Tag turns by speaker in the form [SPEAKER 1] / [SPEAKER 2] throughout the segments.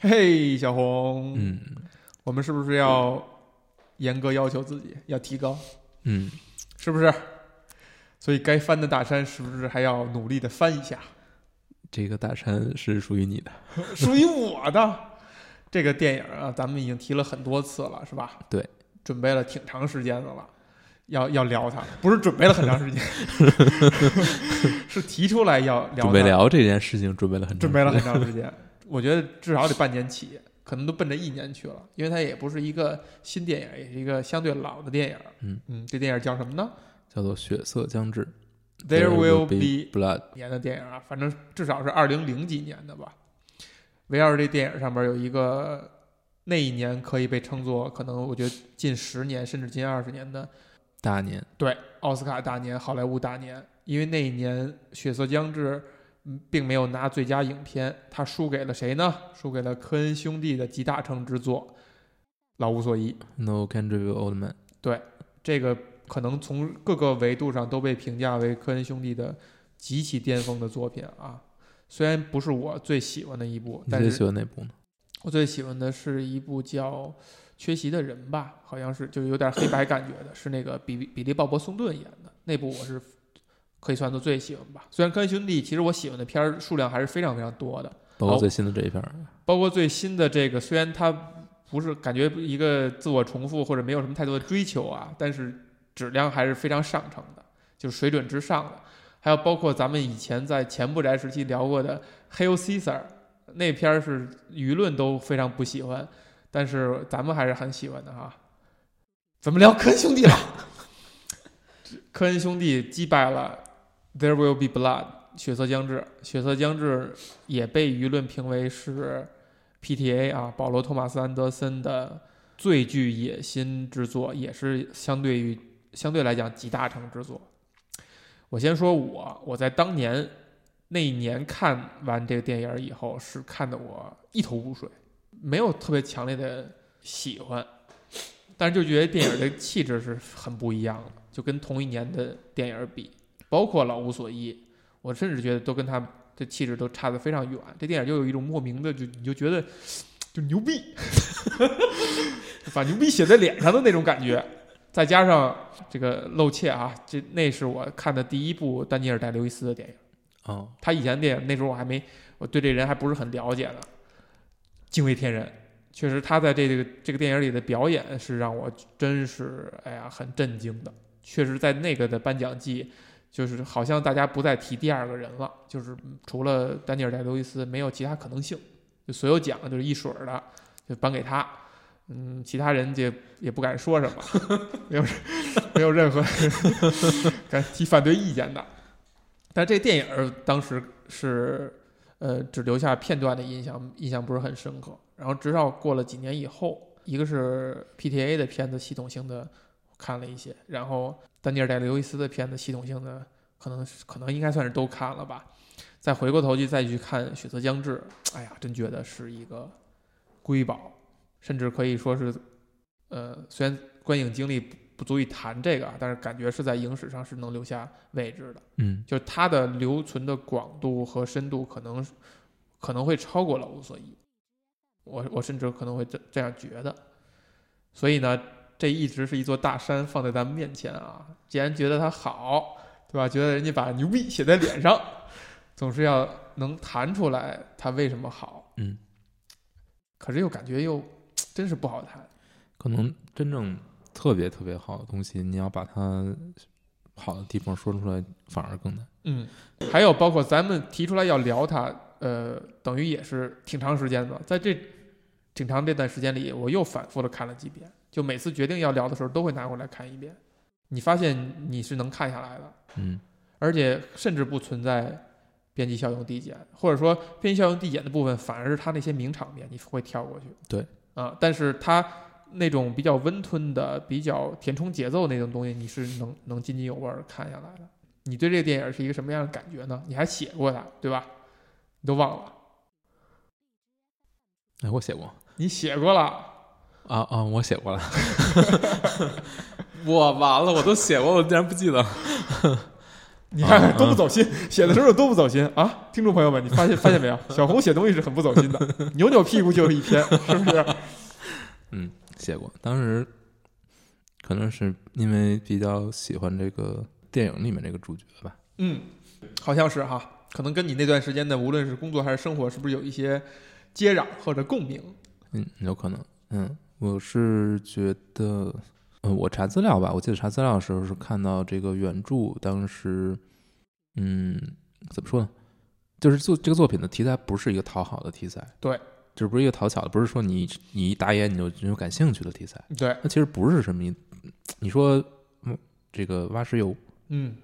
[SPEAKER 1] 嘿，小红，
[SPEAKER 2] 嗯。
[SPEAKER 1] 我们是不是要严格要求自己，要提高，
[SPEAKER 2] 嗯，
[SPEAKER 1] 是不是？所以该翻的大山是不是还要努力的翻一下？
[SPEAKER 2] 这个大山是属于你的，
[SPEAKER 1] 属于我的？这个电影啊，咱们已经提了很多次了，是吧？
[SPEAKER 2] 对，
[SPEAKER 1] 准备了挺长时间的了，要要聊它，不是准备了很长时间，是提出来要聊。
[SPEAKER 2] 准备聊这件事情，准备了很长
[SPEAKER 1] 准备了很长时间，我觉得至少得半年起，可能都奔着一年去了，因为它也不是一个新电影，也是一个相对老的电影。
[SPEAKER 2] 嗯
[SPEAKER 1] 嗯，这电影叫什么呢
[SPEAKER 2] 叫做血色将至
[SPEAKER 1] ？There will
[SPEAKER 2] be blood。
[SPEAKER 1] 年的电影啊，反正至少是二零零几年的吧。围绕着这电影上面有一个那一年可以被称作可能我觉得近十年甚至近二十年的
[SPEAKER 2] 大年，
[SPEAKER 1] 对奥斯卡大年、好莱坞大年，因为那一年《血色将至》嗯并没有拿最佳影片，他输给了谁呢？输给了科恩兄弟的集大成之作《老无所依》。
[SPEAKER 2] No Country for Old Men。
[SPEAKER 1] 对这个可能从各个维度上都被评价为科恩兄弟的极其巅峰的作品啊。虽然不是我最喜欢的一部，
[SPEAKER 2] 你最
[SPEAKER 1] 但是
[SPEAKER 2] 喜欢哪部呢？
[SPEAKER 1] 我最喜欢的是一部叫《缺席的人》吧，好像是就有点黑白感觉的，是那个比比利·鲍勃·松顿演的那部，我是可以算作最喜欢吧。虽然科恩兄弟其实我喜欢的片儿数量还是非常非常多的，
[SPEAKER 2] 包括最新的这一片儿。
[SPEAKER 1] 包括最新的这个，虽然它不是感觉一个自我重复或者没有什么太多的追求啊，但是质量还是非常上乘的，就是水准之上的。还有包括咱们以前在前不宅时期聊过的《Hail Caesar》，那片儿是舆论都非常不喜欢，但是咱们还是很喜欢的哈。怎么聊科恩兄弟了？科恩兄弟击败了《There Will Be Blood》血色将至，血色将至也被舆论评为是 PTA 啊，保罗·托马斯·安德森的最具野心之作，也是相对于相对来讲集大成之作。我先说我，我在当年那一年看完这个电影以后，是看得我一头雾水，没有特别强烈的喜欢，但是就觉得电影的气质是很不一样的，就跟同一年的电影比，包括《老无所依》，我甚至觉得都跟他的气质都差得非常远。这电影就有一种莫名的，就你就觉得就牛逼，把牛逼写在脸上的那种感觉。再加上这个露怯啊，这那是我看的第一部丹尼尔戴刘易斯的电影。
[SPEAKER 2] 哦，
[SPEAKER 1] 他以前的电影那时候我还没，我对这人还不是很了解呢。惊为天人，确实他在这个这个电影里的表演是让我真是哎呀很震惊的。确实，在那个的颁奖季，就是好像大家不再提第二个人了，就是除了丹尼尔戴刘易斯，没有其他可能性，就所有奖就是一水儿的就颁给他。嗯，其他人就也不敢说什么，没有没有任何 敢提反对意见的。但这电影当时是呃只留下片段的印象，印象不是很深刻。然后直到过了几年以后，一个是 PTA 的片子系统性的看了一些，然后丹尼尔戴刘易斯的片子系统性的可能可能应该算是都看了吧。再回过头去再去看《血色将至》，哎呀，真觉得是一个瑰宝，甚至可以说是，呃，虽然观影经历不不足以谈这个啊，但是感觉是在影史上是能留下位置的。
[SPEAKER 2] 嗯，
[SPEAKER 1] 就是它的留存的广度和深度，可能可能会超过《老无所依》，我我甚至可能会这这样觉得。所以呢，这一直是一座大山放在咱们面前啊。既然觉得它好，对吧？觉得人家把牛逼写在脸上，总是要能谈出来它为什么好。
[SPEAKER 2] 嗯，
[SPEAKER 1] 可是又感觉又 真是不好谈。
[SPEAKER 2] 可能真正特别特别好的东西，你要把它好的地方说出来，反而更难。
[SPEAKER 1] 嗯，还有包括咱们提出来要聊它，呃，等于也是挺长时间的，在这挺长这段时间里，我又反复的看了几遍，就每次决定要聊的时候，都会拿过来看一遍。你发现你是能看下来的，
[SPEAKER 2] 嗯，
[SPEAKER 1] 而且甚至不存在边际效用递减，或者说边际效用递减的部分，反而是它那些名场面你会跳过去。
[SPEAKER 2] 对，
[SPEAKER 1] 啊，但是它那种比较温吞的、比较填充节奏那种东西，你是能能津津有味儿看下来的。你对这个电影是一个什么样的感觉呢？你还写过它，对吧？你都忘了，
[SPEAKER 2] 哎，我写过
[SPEAKER 1] 你写过了。
[SPEAKER 2] 啊啊，我写过了。我完了，我都写过，我竟然不记得。
[SPEAKER 1] 你看看
[SPEAKER 2] 啊
[SPEAKER 1] 多不走心，写的时候多不走心啊！听众朋友们，你发现发现没有？小红写东西是很不走心的，扭扭屁股就是一篇，是不是？
[SPEAKER 2] 嗯写过，当时可能是因为比较喜欢这个电影里面这个主角吧。
[SPEAKER 1] 嗯，好像是哈，可能跟你那段时间的无论是工作还是生活，是不是有一些接壤或者共鸣？
[SPEAKER 2] 嗯，有可能。嗯，我是觉得，嗯，我查资料吧，我记得查资料的时候是看到这个原著，当时，嗯，怎么说呢？就是做这个作品的题材不是一个讨好的题材，
[SPEAKER 1] 对，
[SPEAKER 2] 这不是一个讨巧的，不是说你你一打眼你就你就感兴趣的题材，
[SPEAKER 1] 对，
[SPEAKER 2] 它其实不是什么你你说，嗯，这个挖石油
[SPEAKER 1] 嗯，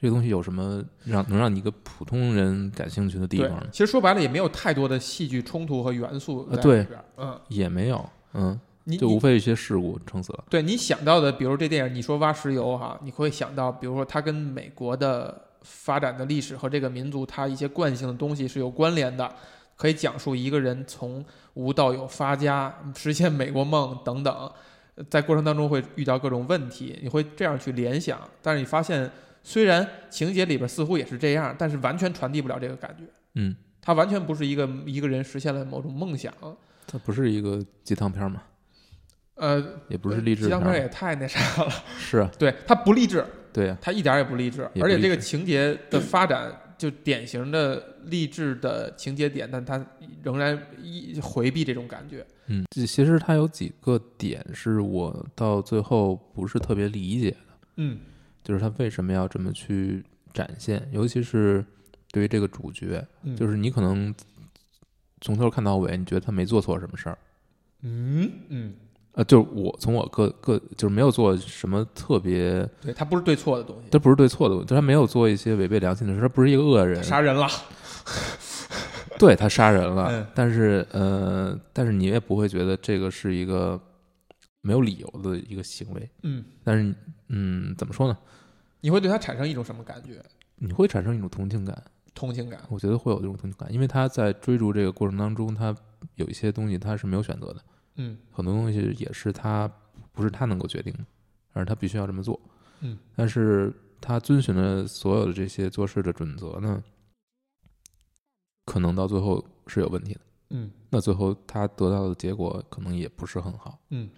[SPEAKER 2] 这个东西有什么让能让你一个普通人感兴趣的地方呢？。
[SPEAKER 1] 其实说白了也没有太多的戏剧冲突和元素在
[SPEAKER 2] 呃对
[SPEAKER 1] 里边。嗯，
[SPEAKER 2] 也没有，嗯，
[SPEAKER 1] 你你
[SPEAKER 2] 就无非一些事故撑死了。
[SPEAKER 1] 对你想到的，比如这电影，你说挖石油哈，你会想到，比如说它跟美国的发展的历史和这个民族它一些惯性的东西是有关联的，可以讲述一个人从无到有发家，实现美国梦等等，呃在过程当中会遇到各种问题，你会这样去联想，但是你发现虽然情节里边似乎也是这样，但是完全传递不了这个感觉，
[SPEAKER 2] 嗯，
[SPEAKER 1] 它完全不是一个一个人实现了某种梦想，
[SPEAKER 2] 它不是一个鸡汤片嘛，
[SPEAKER 1] 呃，
[SPEAKER 2] 也不是励志
[SPEAKER 1] 鸡汤片
[SPEAKER 2] 片儿，
[SPEAKER 1] 也太那啥了，
[SPEAKER 2] 是啊，
[SPEAKER 1] 对，它不励志。
[SPEAKER 2] 对呀、
[SPEAKER 1] 它一点儿也不励志，而且这个情节的发展就典型的励志的情节点，但它仍然一回避这种感觉。
[SPEAKER 2] 嗯，这其实它有几个点是我到最后不是特别理解的，
[SPEAKER 1] 嗯。
[SPEAKER 2] 就是他为什么要这么去展现，尤其是对于这个主角，
[SPEAKER 1] 嗯，
[SPEAKER 2] 就是你可能从头看到尾，你觉得他没做错什么事儿，
[SPEAKER 1] 嗯嗯，
[SPEAKER 2] 呃，就是我从我个个就是没有做什么特别，
[SPEAKER 1] 对，他不是对错的东西，
[SPEAKER 2] 他不是对错的他没有做一些违背良心的事，他不是一个恶人，
[SPEAKER 1] 杀人了。
[SPEAKER 2] 对他杀人了，
[SPEAKER 1] 嗯
[SPEAKER 2] 但是呃，但是你也不会觉得这个是一个没有理由的一个行为。
[SPEAKER 1] 嗯，
[SPEAKER 2] 但是嗯，怎么说呢？
[SPEAKER 1] 你会对他产生一种什么感觉？
[SPEAKER 2] 你会产生一种同情感，
[SPEAKER 1] 同情感。
[SPEAKER 2] 我觉得会有这种同情感，因为他在追逐这个过程当中，他有一些东西他是没有选择的，
[SPEAKER 1] 嗯
[SPEAKER 2] 很多东西也是他不是他能够决定的，而他必须要这么做。
[SPEAKER 1] 嗯，
[SPEAKER 2] 但是他遵循了所有的这些做事的准则呢，可能到最后是有问题的。
[SPEAKER 1] 嗯
[SPEAKER 2] 那最后他得到的结果可能也不是很好。
[SPEAKER 1] 嗯，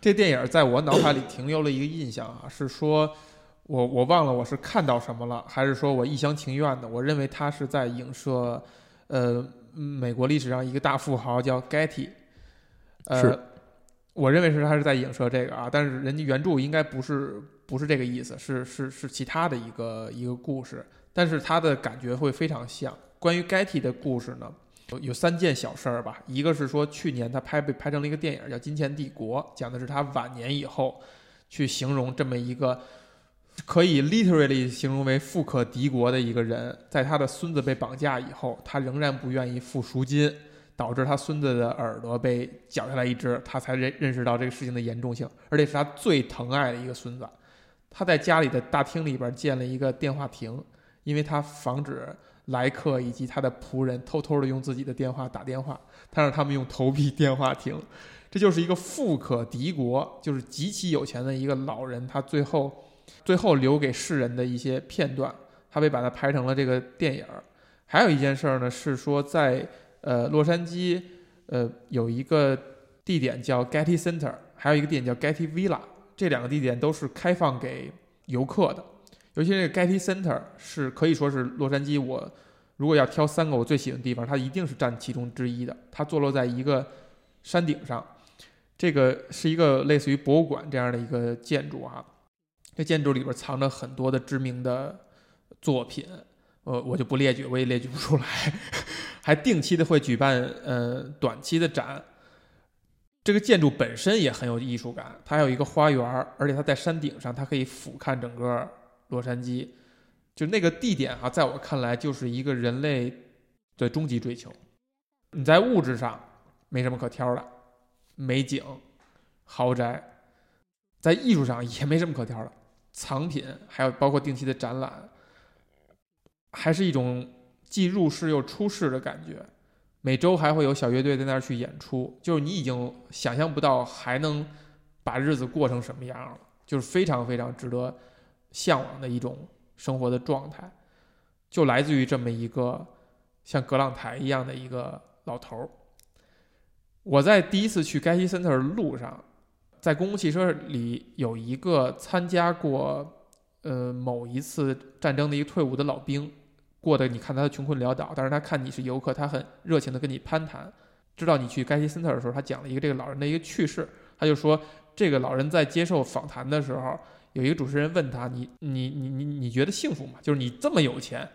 [SPEAKER 1] 这电影在我脑海里停留了一个印象啊，是说我我忘了我是看到什么了，还是说我一厢情愿的？我认为他是在影射，呃，美国历史上一个大富豪叫 Getty，呃
[SPEAKER 2] 是，
[SPEAKER 1] 我认为是他是在影射这个啊，但是人家原著应该不是不是这个意思，是是是其他的一个一个故事，但是他的感觉会非常像。关于 Getty 的故事呢，有有三件小事儿吧，一个是说去年他拍被拍成了一个电影叫《金钱帝国》，讲的是他晚年以后去形容这么一个可以 literally 形容为富可敌国的一个人，在他的孙子被绑架以后，他仍然不愿意付赎金，导致他孙子的耳朵被绞下来一只，他才认认识到这个事情的严重性，而且是他最疼爱的一个孙子。他在家里的大厅里边建了一个电话亭，因为他防止来客以及他的仆人偷偷的用自己的电话打电话，他让他们用投币电话亭。这就是一个富可敌国，就是极其有钱的一个老人，他最后最后留给世人的一些片段，他被把它拍成了这个电影儿。还有一件事儿呢，是说在呃洛杉矶呃有一个地点叫 Getty Center，还有一个地点叫 Getty Villa，这两个地点都是开放给游客的。尤其这个 Getty Center 是可以说是洛杉矶我如果要挑三个我最喜欢的地方，它一定是占其中之一的。它坐落在一个山顶上，这个是一个类似于博物馆这样的一个建筑啊、这建筑里边藏着很多的知名的作品，呃，我就不列举，我也列举不出来。还定期的会举办呃短期的展。这个建筑本身也很有艺术感，它还有一个花园，而且它在山顶上，它可以俯瞰整个洛杉矶。就那个地点哈、在我看来就是一个人类的终极追求。你在物质上没什么可挑的，美景、豪宅；在艺术上也没什么可挑的，藏品，还有包括定期的展览，还是一种既入世又出世的感觉。每周还会有小乐队在那儿去演出，就是你已经想象不到还能把日子过成什么样了，就是非常非常值得向往的一种生活的状态，就来自于这么一个像葛朗台一样的一个老头儿。我在第一次去 Getty Center 的路上，在公共汽车里有一个参加过呃某一次战争的一个退伍的老兵，过得你看他穷困潦倒，但是他看你是游客，他很热情的跟你攀谈。知道你去 Getty Center 的时候，他讲了一个这个老人的一个趣事，他就说这个老人在接受访谈的时候，有一个主持人问他：“你你你你你觉得幸福吗？就是你这么有钱，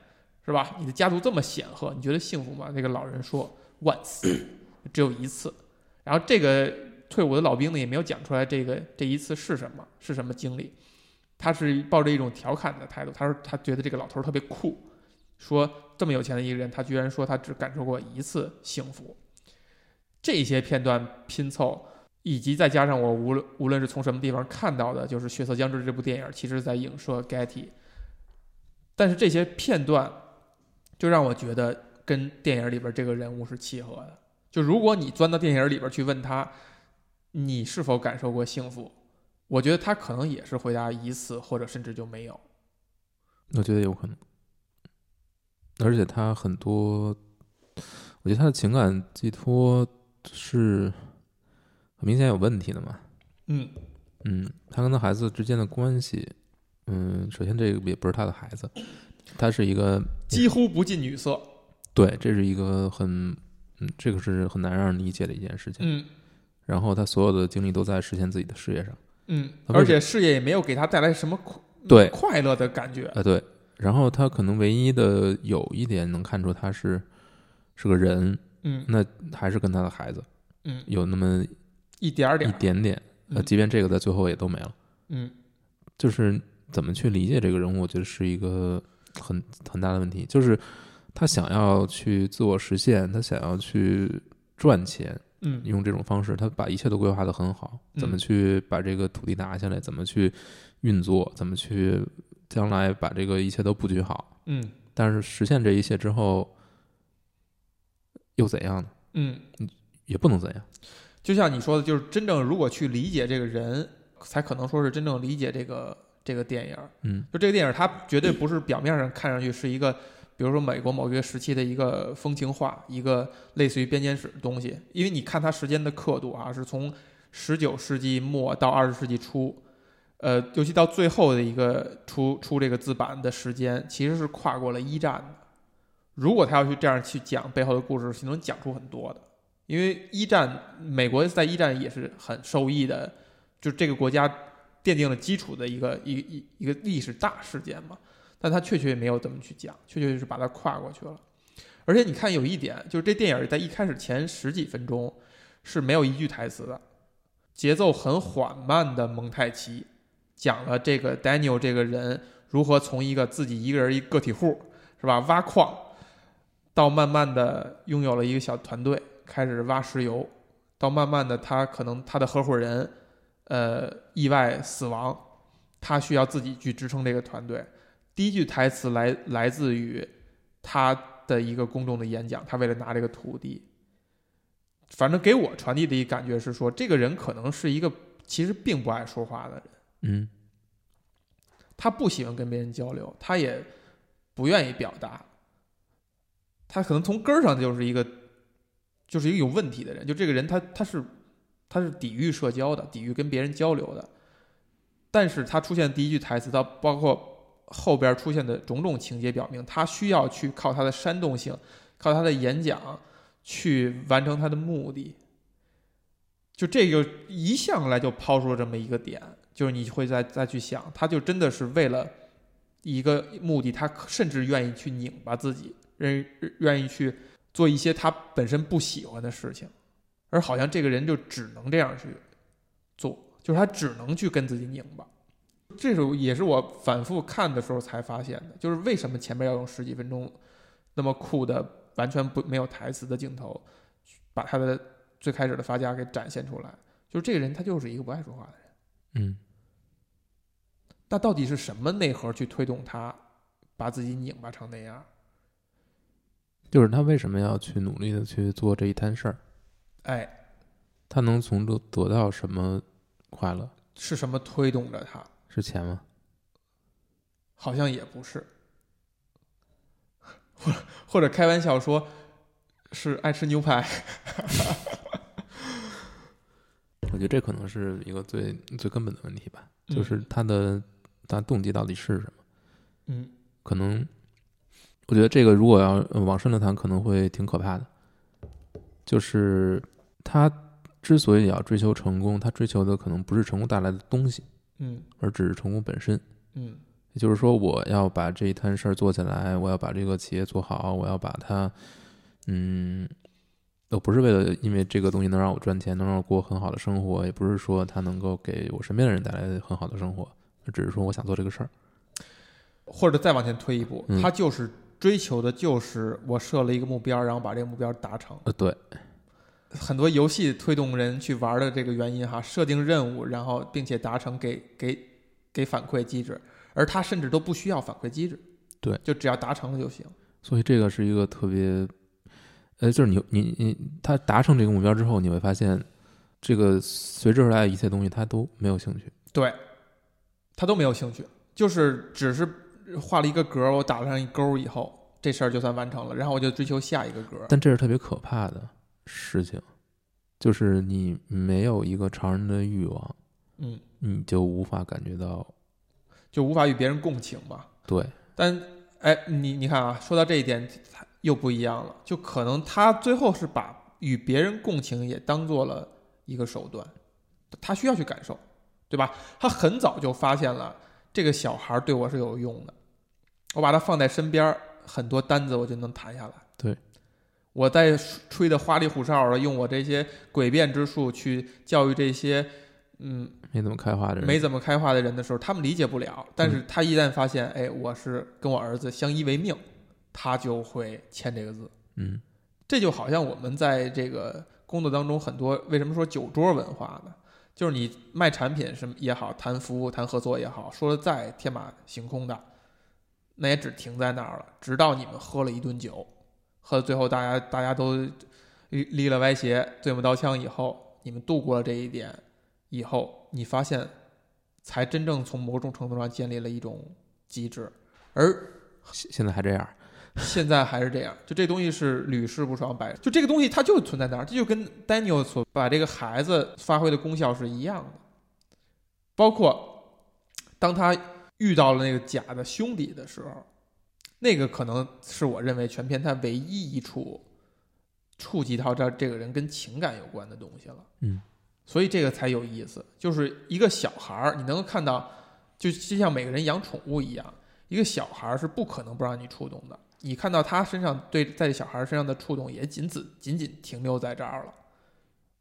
[SPEAKER 1] 是吧？你的家族这么显赫，你觉得幸福吗？”那个老人说：“Once，只有一次。”然后这个退伍的老兵呢，也没有讲出来这个这一次是什么，是什么经历。他是抱着一种调侃的态度，他说他觉得这个老头特别酷，说这么有钱的一个人，他居然说他只感受过一次幸福。这些片段拼凑，以及再加上我无论无论是从什么地方看到的，就是《血色将至》这部电影，其实在影射 Getty。但是这些片段，就让我觉得跟电影里边这个人物是契合的。就如果你钻到电影里边去问他，你是否感受过幸福，我觉得他可能也是回答一次，或者甚至就没有。
[SPEAKER 2] 我觉得有可能，而且他很多，我觉得他的情感寄托是很明显有问题的嘛。
[SPEAKER 1] 嗯
[SPEAKER 2] 嗯，他跟他孩子之间的关系，嗯，首先这个也不是他的孩子，他是一个
[SPEAKER 1] 几乎不近女色。
[SPEAKER 2] 对，这是一个很，嗯，这个是很难让人理解的一件事情。
[SPEAKER 1] 嗯
[SPEAKER 2] 然后他所有的精力都在实现自己的事业上，
[SPEAKER 1] 嗯，而且事业也没有给他带来什么快
[SPEAKER 2] 对
[SPEAKER 1] 快乐的感觉。
[SPEAKER 2] 啊对。然后他可能唯一的有一点能看出他是是个人，
[SPEAKER 1] 嗯
[SPEAKER 2] 那还是跟他的孩子
[SPEAKER 1] 嗯，
[SPEAKER 2] 有那么一
[SPEAKER 1] 一点点一。
[SPEAKER 2] 点点，呃，
[SPEAKER 1] 嗯
[SPEAKER 2] 即便这个在最后也都没了。
[SPEAKER 1] 嗯
[SPEAKER 2] 就是怎么去理解这个人物，我觉得是一个很很大的问题。就是他想要去自我实现，他想要去赚钱，
[SPEAKER 1] 嗯
[SPEAKER 2] 用这种方式，他把一切都规划得很好，怎么
[SPEAKER 1] 嗯
[SPEAKER 2] 去把这个土地拿下来，怎么去运作，怎么去将来把这个一切都布局好。
[SPEAKER 1] 嗯
[SPEAKER 2] 但是实现这一切之后，又怎样呢？
[SPEAKER 1] 嗯，
[SPEAKER 2] 也不能怎样。
[SPEAKER 1] 就像你说的，就是真正如果去理解这个人，才可能说是真正理解这个这个电影。
[SPEAKER 2] 嗯
[SPEAKER 1] 就这个电影，它绝对 不是表面上看上去是一个，比如说美国某一个时期的一个风情画，一个类似于编年史的东西。因为你看它时间的刻度啊，是从十九世纪末到二十世纪初，呃，尤其到最后的一个出出这个字版的时间，其实是跨过了一战的。如果他要去这样去讲背后的故事，是能讲出很多的。因为一战，美国在一战也是很受益的，就这个国家奠定了基础的一个一一一个历史大事件嘛。但他确确没有这么去讲，确确就是把它跨过去了。而且你看有一点，就是这电影在一开始前十几分钟是没有一句台词的，节奏很缓慢的蒙太奇，讲了这个 Daniel 这个人如何从一个自己一个人一个体户是吧挖矿，到慢慢的拥有了一个小团队，开始挖石油，到慢慢的他可能他的合伙人呃意外死亡，他需要自己去支撑这个团队。第一句台词来来自于他的一个公众的演讲，他为了拿这个土地，反正给我传递的一感觉是说，这个人可能是一个其实并不爱说话的人，
[SPEAKER 2] 嗯。
[SPEAKER 1] 他不喜欢跟别人交流，他也不愿意表达，他可能从根儿上就是一个就是一个有问题的人，就这个人他他是他是抵御社交的，抵御跟别人交流的，但是他出现第一句台词，他包括后边出现的种种情节表明，他需要去靠他的煽动性，靠他的演讲去完成他的目的。就这个一向来就抛出了这么一个点，就是你会再再去想，他就真的是为了一个目的，他甚至愿意去拧巴自己，愿愿意去做一些他本身不喜欢的事情，而好像这个人就只能这样去做，就是他只能去跟自己拧巴。这是也是我反复看的时候才发现的，就是为什么前面要用十几分钟那么酷的完全不没有台词的镜头，把他的最开始的发家给展现出来。就是这个人他就是一个不爱说话的人。
[SPEAKER 2] 嗯
[SPEAKER 1] 那到底是什么内核去推动他把自己拧巴成那样？
[SPEAKER 2] 就是他为什么要去努力的去做这一摊事儿？
[SPEAKER 1] 哎，
[SPEAKER 2] 他能从中得到什么快乐？
[SPEAKER 1] 是什么推动着他？
[SPEAKER 2] 是钱吗？
[SPEAKER 1] 好像也不是，或或者开玩笑说是爱吃牛排。
[SPEAKER 2] 我觉得这可能是一个最最根本的问题吧，
[SPEAKER 1] 嗯
[SPEAKER 2] 就是他的他动机到底是什么？
[SPEAKER 1] 嗯
[SPEAKER 2] 可能我觉得这个如果要呃往深了谈，可能会挺可怕的。就是他之所以要追求成功，他追求的可能不是成功带来的东西，
[SPEAKER 1] 嗯
[SPEAKER 2] 而只是成功本身。
[SPEAKER 1] 嗯
[SPEAKER 2] 也就是说，我要把这一摊事儿做起来，我要把这个企业做好，我要把它，嗯，都不是为了因为这个东西能让我赚钱，能让我过很好的生活，也不是说它能够给我身边的人带来很好的生活，只是说我想做这个事儿。
[SPEAKER 1] 或者再往前推一步，
[SPEAKER 2] 嗯
[SPEAKER 1] 他就是追求的就是我设了一个目标，然后把这个目标达成。
[SPEAKER 2] 呃，对，
[SPEAKER 1] 很多游戏推动人去玩的这个原因哈，设定任务，然后并且达成给给给反馈机制，而他甚至都不需要反馈机制，
[SPEAKER 2] 对，
[SPEAKER 1] 就只要达成了就行。
[SPEAKER 2] 所以这个是一个特别，呃，就是你你你，他达成这个目标之后，你会发现，这个随之而来的一切东西他都没有兴趣。
[SPEAKER 1] 对，他都没有兴趣，就是只是画了一个格儿，我打上一勾儿以后，这事儿就算完成了，然后我就追求下一个格儿。
[SPEAKER 2] 但这是特别可怕的事情，就是你没有一个常人的欲望，
[SPEAKER 1] 嗯，
[SPEAKER 2] 你就无法感觉到
[SPEAKER 1] 就无法与别人共情嘛。
[SPEAKER 2] 对，
[SPEAKER 1] 但哎，你你看啊，说到这一点又不一样了，就可能他最后是把与别人共情也当做了一个手段，他需要去感受，对吧？他很早就发现了这个小孩对我是有用的，我把他放在身边儿，很多单子我就能谈下来。
[SPEAKER 2] 对，
[SPEAKER 1] 我在吹的花里胡哨的，用我这些诡辩之术去教育这些嗯
[SPEAKER 2] 没怎么开化的人，
[SPEAKER 1] 没怎么开化的人的时候，他们理解不了。但是他一旦发现，哎，我是跟我儿子相依为命，他就会签这个字。
[SPEAKER 2] 嗯
[SPEAKER 1] 这就好像我们在这个工作当中，很多为什么说酒桌文化呢？就是你卖产品什么也好，谈服务、谈合作也好，说的再天马行空的，那也只停在那儿了。直到你们喝了一顿酒，喝到最后大家大家都离离了歪斜、对目刀枪以后，你们度过了这一点以后，你发现才真正从某种程度上建立了一种机制，而
[SPEAKER 2] 现现在还这样，
[SPEAKER 1] 现在还是这样，就这东西是屡试不爽，百就这个东西它就存在那儿，这就跟 Daniel 所把这个孩子发挥的功效是一样的。包括当他遇到了那个假的兄弟的时候，那个可能是我认为全片他唯一一处触及到这这个人跟情感有关的东西了。
[SPEAKER 2] 嗯，
[SPEAKER 1] 所以这个才有意思，就是一个小孩儿，你能够看到，就就像每个人养宠物一样，一个小孩儿是不可能不让你触动的。你看到他身上对在小孩儿身上的触动，也仅此仅仅停留在这儿了。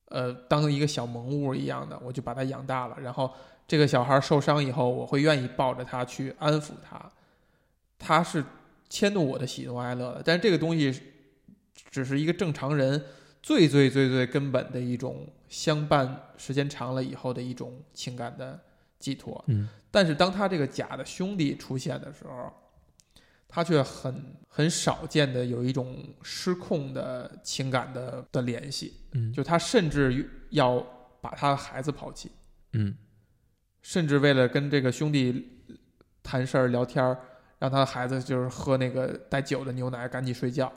[SPEAKER 1] 呃，当一个小萌物一样的，我就把他养大了。然后这个小孩儿受伤以后，我会愿意抱着他去安抚他，他是牵动我的喜怒哀乐的。但是这个东西只是一个正常人最最最最根本的一种相伴时间长了以后的一种情感的寄托。
[SPEAKER 2] 嗯。
[SPEAKER 1] 但是当他这个假的兄弟出现的时候，他却很很少见的有一种失控的情感的的联系，
[SPEAKER 2] 嗯。
[SPEAKER 1] 就他甚至要把他的孩子抛弃，
[SPEAKER 2] 嗯。
[SPEAKER 1] 甚至为了跟这个兄弟谈事儿聊天儿，让他的孩子就是喝那个带酒的牛奶，赶紧睡觉。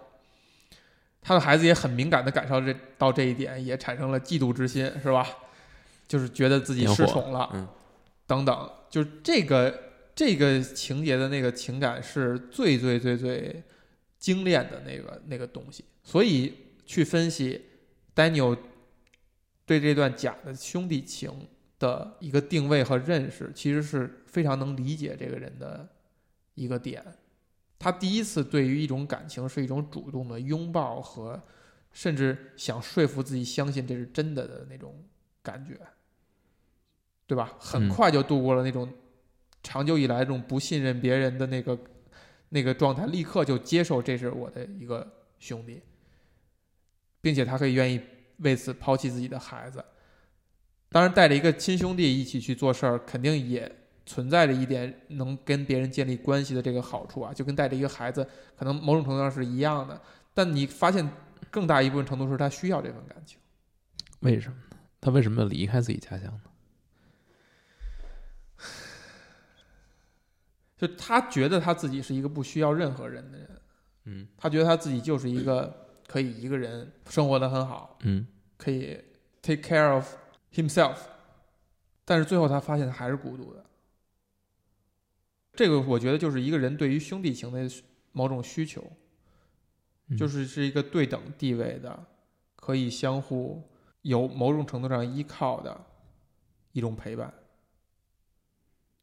[SPEAKER 1] 他的孩子也很敏感的感受这到这一点，也产生了嫉妒之心，是吧？就是觉得自己失宠了，
[SPEAKER 2] 嗯
[SPEAKER 1] 等等，就是这个这个情节的那个情感是最最最最精炼的那个那个东西，所以去分析 Daniel 对这段假的兄弟情的一个定位和认识，其实是非常能理解这个人的一个点。他第一次对于一种感情是一种主动的拥抱和，甚至想说服自己相信这是真的的那种感觉，对吧？很
[SPEAKER 2] 嗯
[SPEAKER 1] 快就度过了那种长久以来这种不信任别人的那个那个状态，立刻就接受这是我的一个兄弟，并且他可以愿意为此抛弃自己的孩子。当然，带着一个亲兄弟一起去做事儿，肯定也存在着一点能跟别人建立关系的这个好处啊，就跟带着一个孩子，可能某种程度上是一样的。但你发现更大一部分程度是他需要这份感情。
[SPEAKER 2] 为什么呢？他为什么要离开自己家乡呢？
[SPEAKER 1] 就他觉得他自己是一个不需要任何人的人，
[SPEAKER 2] 嗯
[SPEAKER 1] 他觉得他自己就是一个可以一个人生活的很好，
[SPEAKER 2] 嗯
[SPEAKER 1] 可以 take care of himself，但是最后他发现他还是孤独的。这个我觉得就是一个人对于兄弟情的某种需求，
[SPEAKER 2] 嗯
[SPEAKER 1] 就是是一个对等地位的，可以相互有某种程度上依靠的一种陪伴。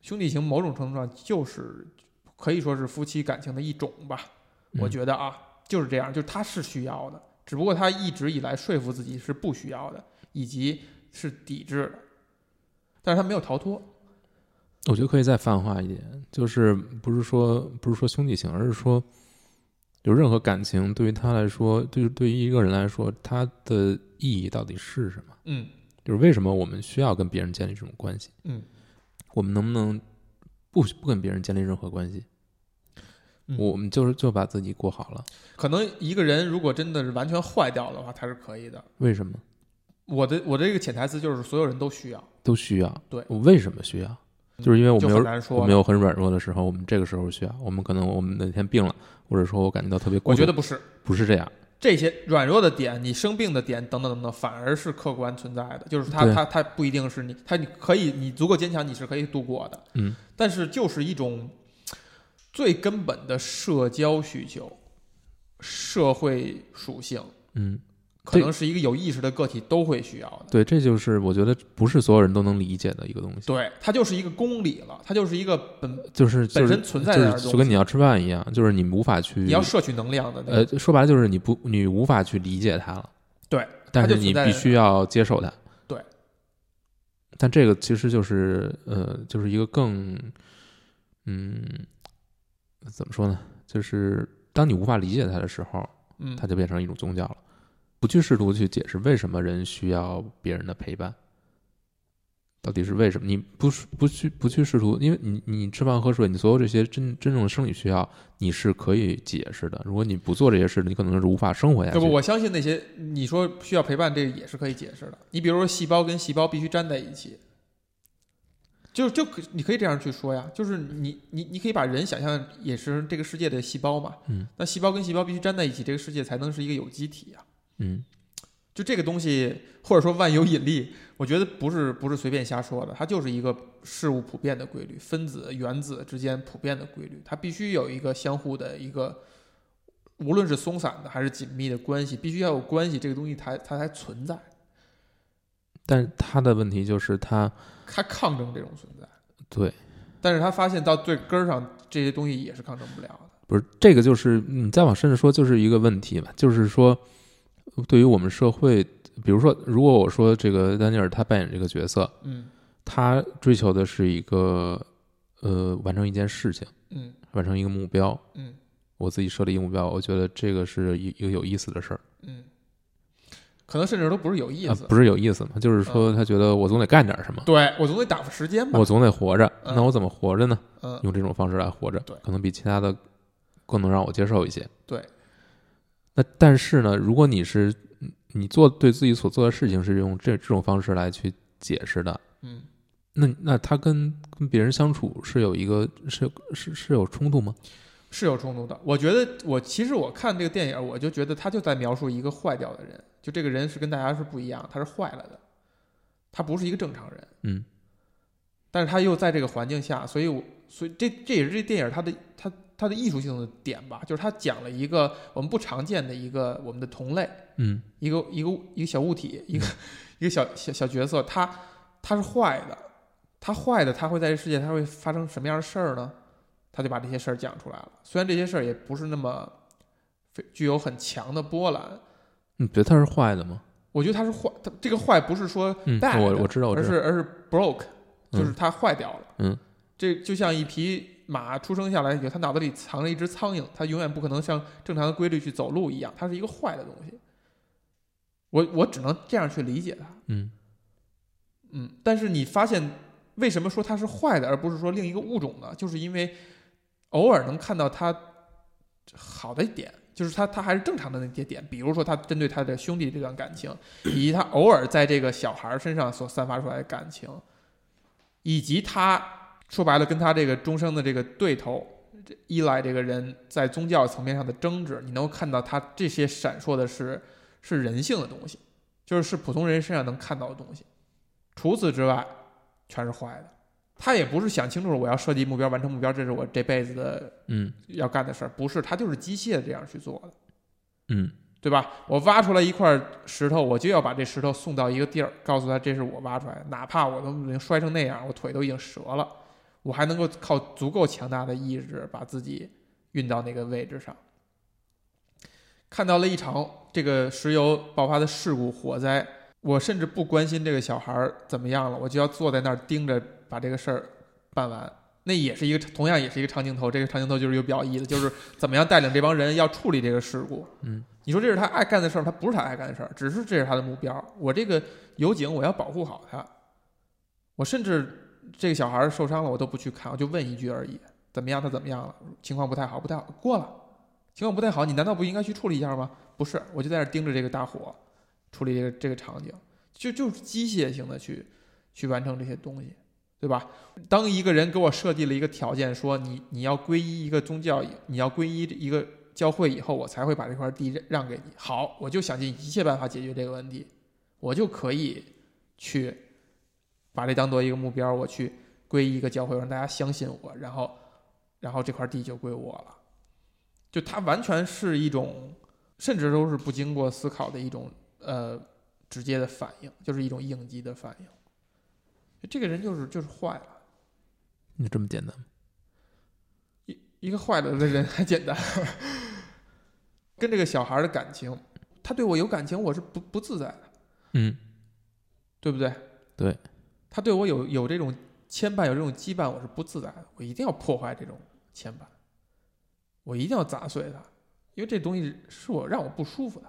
[SPEAKER 1] 兄弟情某种程度上就是可以说是夫妻感情的一种吧，我
[SPEAKER 2] 嗯
[SPEAKER 1] 觉得啊，就是这样，就是他是需要的，只不过他一直以来说服自己是不需要的，以及是抵制的，但是他没有逃脱。
[SPEAKER 2] 我觉得可以再泛化一点，就是不是说不是说兄弟情，而是说有任何感情对于他来说，对于对于一个人来说，它的意义到底是什么？
[SPEAKER 1] 嗯
[SPEAKER 2] 就是为什么我们需要跟别人建立这种关系？
[SPEAKER 1] 嗯，
[SPEAKER 2] 我们能不能不不跟别人建立任何关系？
[SPEAKER 1] 嗯
[SPEAKER 2] 我们就是就把自己过好了。
[SPEAKER 1] 可能一个人如果真的是完全坏掉的话，他是可以的。
[SPEAKER 2] 为什么
[SPEAKER 1] 我的我的这个潜台词就是所有人都需要，
[SPEAKER 2] 都需要？
[SPEAKER 1] 对
[SPEAKER 2] 我为什么需要？就是因为我
[SPEAKER 1] 就
[SPEAKER 2] 们有。我们有很软弱的时候，我们这个时候需要。我们可能我们哪天病了，或者说我感觉到特别孤独，
[SPEAKER 1] 我觉得不是
[SPEAKER 2] 不是这样。
[SPEAKER 1] 这些软弱的点，你生病的点等等等等，反而是客观存在的。就是它
[SPEAKER 2] 对
[SPEAKER 1] 它它不一定是你，它你可以你足够坚强，你是可以度过的。
[SPEAKER 2] 嗯，
[SPEAKER 1] 但是就是一种最根本的社交需求、社会属性，
[SPEAKER 2] 嗯，
[SPEAKER 1] 可能是一个有意识的个体都会需要的。
[SPEAKER 2] 对，这就是我觉得不是所有人都能理解的一个东西。
[SPEAKER 1] 对，它就是一个公理了，它就是一个本
[SPEAKER 2] 就是就是
[SPEAKER 1] 本身存在
[SPEAKER 2] 就
[SPEAKER 1] 的
[SPEAKER 2] 就跟你要吃饭一样，就是你无法去
[SPEAKER 1] 你要摄取能量的那
[SPEAKER 2] 呃，说白了就是你不你无法去理解它了，
[SPEAKER 1] 对，
[SPEAKER 2] 但是你必须要接受它。
[SPEAKER 1] 对。
[SPEAKER 2] 但这个其实就是呃，就是一个更嗯，怎么说呢？就是当你无法理解它的时候，
[SPEAKER 1] 嗯，
[SPEAKER 2] 它就变成一种宗教了。不去试图去解释为什么人需要别人的陪伴，到底是为什么？你不是不去不去试图，因为你你吃饭喝水，你所有这些真真正的生理需要，你是可以解释的。如果你不做这些事，你可能是无法生活下去。
[SPEAKER 1] 要不，我相信那些你说需要陪伴，这个也是可以解释的。你比如说，细胞跟细胞必须粘在一起，就就可你可以这样去说呀，就是你你你可以把人想象也是这个世界的细胞嘛，
[SPEAKER 2] 嗯，
[SPEAKER 1] 那细胞跟细胞必须粘在一起，这个世界才能是一个有机体呀。
[SPEAKER 2] 嗯
[SPEAKER 1] 就这个东西，或者说万有引力，我觉得不是不是随便瞎说的，它就是一个事物普遍的规律，分子、原子之间普遍的规律，它必须有一个相互的一个，无论是松散的还是紧密的关系，必须要有关系，这个东西才它才存在，
[SPEAKER 2] 但是他的问题就是他
[SPEAKER 1] 他抗争这种存在。
[SPEAKER 2] 对，
[SPEAKER 1] 但是他发现到最根儿上，这些东西也是抗争不了的。
[SPEAKER 2] 不是这个，就是你再往深了说，就是一个问题吧，就是说，对于我们社会，比如说，如果我说这个丹尼尔他扮演这个角色，
[SPEAKER 1] 嗯
[SPEAKER 2] 他追求的是一个呃完成一件事情，
[SPEAKER 1] 嗯
[SPEAKER 2] 完成一个目标，
[SPEAKER 1] 嗯
[SPEAKER 2] 我自己设立一个目标，我觉得这个是一一个有意思的事儿
[SPEAKER 1] 嗯，可能甚至都不是有意
[SPEAKER 2] 啊
[SPEAKER 1] 思，，
[SPEAKER 2] 不是有意思嘛，就是说他觉得我总得干点什么，
[SPEAKER 1] 对我总得打发时间吧。
[SPEAKER 2] 我总得活着，
[SPEAKER 1] 嗯
[SPEAKER 2] 那我怎么活着呢？
[SPEAKER 1] 嗯
[SPEAKER 2] 用这种方式来活着，
[SPEAKER 1] 对
[SPEAKER 2] 可能比其他的更能让我接受一些。
[SPEAKER 1] 对，
[SPEAKER 2] 那但是呢，如果你是你做对自己所做的事情是用这这种方式来去解释的，
[SPEAKER 1] 嗯。
[SPEAKER 2] 那那他跟跟别人相处是有一个是有是是有冲突吗？
[SPEAKER 1] 是有冲突的。我觉得我其实我看这个电影，我就觉得他就在描述一个坏掉的人，就这个人是跟大家是不一样，他是坏了的，他不是一个正常人。
[SPEAKER 2] 嗯
[SPEAKER 1] 但是他又在这个环境下，所以我所以这这也是这电影他的它它的艺术性的点吧，就是它讲了一个我们不常见的一个我们的同类，
[SPEAKER 2] 嗯
[SPEAKER 1] 一个一个一个小物体，一个一个小小小角色，它它是坏的，它坏的，它会在这世界它会发生什么样的事儿呢？他就把这些事儿讲出来了。虽然这些事儿也不是那么具有很强的波澜，
[SPEAKER 2] 你觉得他是坏的吗？
[SPEAKER 1] 我觉得他是坏，他这个坏不是说
[SPEAKER 2] 嗯
[SPEAKER 1] ，bad，
[SPEAKER 2] 我我知道我知道，
[SPEAKER 1] 而是而是 broke，
[SPEAKER 2] 嗯
[SPEAKER 1] 就是它坏掉了。
[SPEAKER 2] 嗯，
[SPEAKER 1] 这就像一匹马出生下来以后，它脑子里藏着一只苍蝇，它永远不可能像正常的规律去走路一样，它是一个坏的东西。我我只能这样去理解它。
[SPEAKER 2] 嗯
[SPEAKER 1] 嗯，但是你发现为什么说它是坏的，而不是说另一个物种呢？就是因为偶尔能看到它好的一点，就是它它还是正常的那些点，比如说他针对他的兄弟这段感情，以及他偶尔在这个小孩身上所散发出来的感情，以及他说白了，跟他这个终生的这个对头这伊莱这个人在宗教层面上的争执，你能够看到他这些闪烁的是是人性的东西，就是是普通人身上能看到的东西。除此之外，全是坏的。他也不是想清楚了，我要设计目标，完成目标，这是我这辈子的
[SPEAKER 2] 嗯
[SPEAKER 1] 要干的事儿，不是，他就是机械的这样去做的。
[SPEAKER 2] 嗯
[SPEAKER 1] 对吧？我挖出来一块石头，我就要把这石头送到一个地儿，告诉他这是我挖出来的，哪怕我都已经摔成那样，我腿都已经折了，我还能够靠足够强大的意志把自己运到那个位置上。看到了一场这个石油爆发的事故火灾，我甚至不关心这个小孩儿怎么样了，我就要坐在那儿盯着把这个事儿办完。那也是一个同样也是一个长镜头，这个长镜头就是有表意的，就是怎么样带领这帮人要处理这个事故。
[SPEAKER 2] 嗯，
[SPEAKER 1] 你说这是他爱干的事儿，他不是他爱干的事儿，只是这是他的目标。我这个油井我要保护好它，我甚至这个小孩受伤了我都不去看，我就问一句而已，怎么样？他怎么样了？情况不太好，不太好，过了。情况不太好，你难道不应该去处理一下吗？不是，我就在那盯着这个大火，处理这个这个场景，就就是机械性的去去完成这些东西，对吧？当一个人给我设计了一个条件，说你你要皈依一个宗教，你要皈依一个教会以后，我才会把这块地让给你。好，我就想尽一切办法解决这个问题，我就可以去把这当做一个目标，我去皈依一个教会，让大家相信我，然后然后这块地就归我了。就它完全是一种，甚至都是不经过思考的一种呃直接的反应，就是一种应激的反应。这个人就是就是坏了。
[SPEAKER 2] 就这么简单吗？
[SPEAKER 1] 一个坏了的人还简单，跟这个小孩的感情，他对我有感情，我是不不自在的，
[SPEAKER 2] 嗯
[SPEAKER 1] 对不对？
[SPEAKER 2] 对，
[SPEAKER 1] 他对我有有这种牵绊，有这种羁绊，我是不自在的，我一定要破坏这种牵绊，我一定要砸碎它，因为这东西是我让我不舒服的，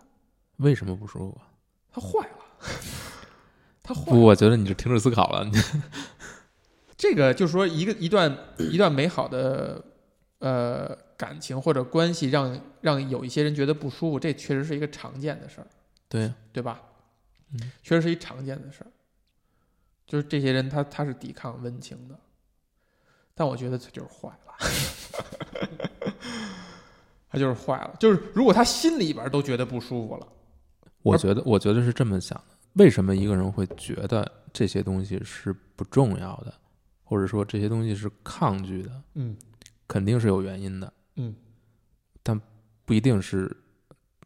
[SPEAKER 2] 为什么不舒服啊？
[SPEAKER 1] 它坏了，它坏
[SPEAKER 2] 不，
[SPEAKER 1] 了。
[SPEAKER 2] 我觉得你是停止思考了。
[SPEAKER 1] 这个就是说一个一段一段美好的呃感情或者关系让让有一些人觉得不舒服，这确实是一个常见的事儿，
[SPEAKER 2] 对，
[SPEAKER 1] 对吧？
[SPEAKER 2] 嗯，
[SPEAKER 1] 确实是一常见的事儿。就是这些人他他是抵抗温情的，但我觉得他就是坏了，他就是坏了。就是如果他心里边都觉得不舒服了，
[SPEAKER 2] 我觉得，我觉得是这么想的。为什么一个人会觉得这些东西是不重要的，或者说这些东西是抗拒的？
[SPEAKER 1] 嗯
[SPEAKER 2] 肯定是有原因的，
[SPEAKER 1] 嗯，但
[SPEAKER 2] 不一定是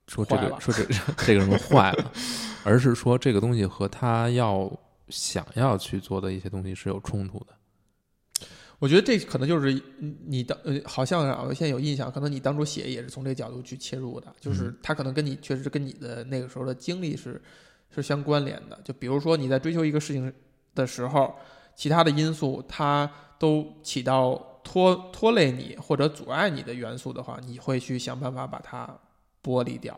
[SPEAKER 2] 说这个说这 这个人坏了，而是说这个东西和他要想要去做的一些东西是有冲突的。
[SPEAKER 1] 我觉得这可能就是你你当呃，好像啊，我现在有印象，可能你当初写也是从这个角度去切入的，就是他可能跟你确实跟你的那个时候的经历是是相关联的。就比如说你在追求一个事情的时候，其他的因素它都起到拖拖累你或者阻碍你的元素的话，你会去想办法把它剥离掉。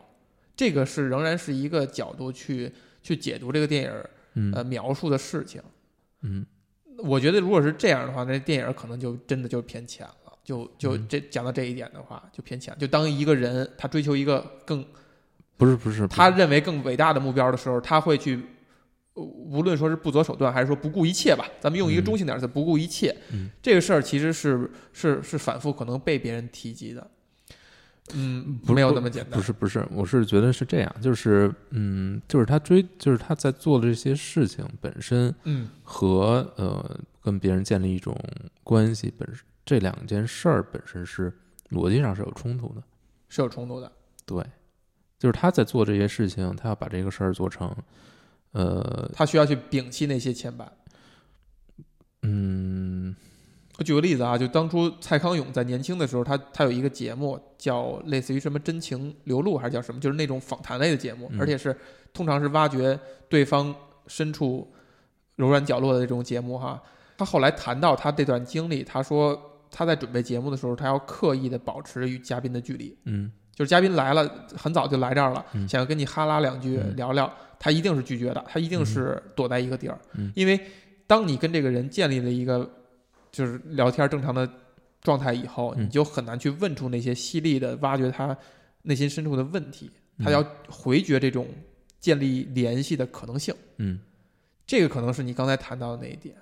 [SPEAKER 1] 这个是仍然是一个角度去去解读这个电影
[SPEAKER 2] 嗯
[SPEAKER 1] 呃描述的事情。
[SPEAKER 2] 嗯
[SPEAKER 1] 我觉得如果是这样的话，那电影可能就真的就偏浅了。就就
[SPEAKER 2] 嗯
[SPEAKER 1] 这讲到这一点的话，就偏浅。就当一个人他追求一个更
[SPEAKER 2] 不是不是，
[SPEAKER 1] 他认为更伟大的目标的时候，他会去，呃无论说是不择手段，还是说不顾一切吧，咱们用一个
[SPEAKER 2] 嗯
[SPEAKER 1] 中性点儿词，不顾一切。
[SPEAKER 2] 嗯
[SPEAKER 1] 这个事儿其实是是是反复可能被别人提及的。嗯，没有那么简单。
[SPEAKER 2] 不是不是，我是觉得是这样，就是嗯，就是他追，就是他在做的这些事情本身
[SPEAKER 1] 嗯
[SPEAKER 2] 和呃跟别人建立一种关系本身，这两件事儿本身是逻辑上是有冲突的。
[SPEAKER 1] 是有冲突的。
[SPEAKER 2] 对，就是他在做这些事情，他要把这个事儿做成，呃，
[SPEAKER 1] 他需要去摒弃那些牵绊。
[SPEAKER 2] 嗯
[SPEAKER 1] 我举个例子啊，就当初蔡康永在年轻的时候，他他有一个节目叫类似于什么真情流露还是叫什么，就是那种访谈类的节目，
[SPEAKER 2] 嗯。
[SPEAKER 1] 而且是通常是挖掘对方深处柔软角落的这种节目哈。他后来谈到他这段经历，他说他在准备节目的时候，他要刻意的保持与嘉宾的距离，
[SPEAKER 2] 嗯。
[SPEAKER 1] 就是嘉宾来了很早就来这儿了，
[SPEAKER 2] 嗯
[SPEAKER 1] 想要跟你哈拉两句
[SPEAKER 2] 嗯。
[SPEAKER 1] 聊聊，他一定是拒绝的，他一定是躲在一个地儿，
[SPEAKER 2] 嗯。
[SPEAKER 1] 因为当你跟这个人建立了一个就是聊天正常的状态以后，
[SPEAKER 2] 嗯
[SPEAKER 1] 你就很难去问出那些犀利的挖掘他内心深处的问题，
[SPEAKER 2] 嗯
[SPEAKER 1] 他要回绝这种建立联系的可能性。
[SPEAKER 2] 嗯
[SPEAKER 1] 这个可能是你刚才谈到的那一点，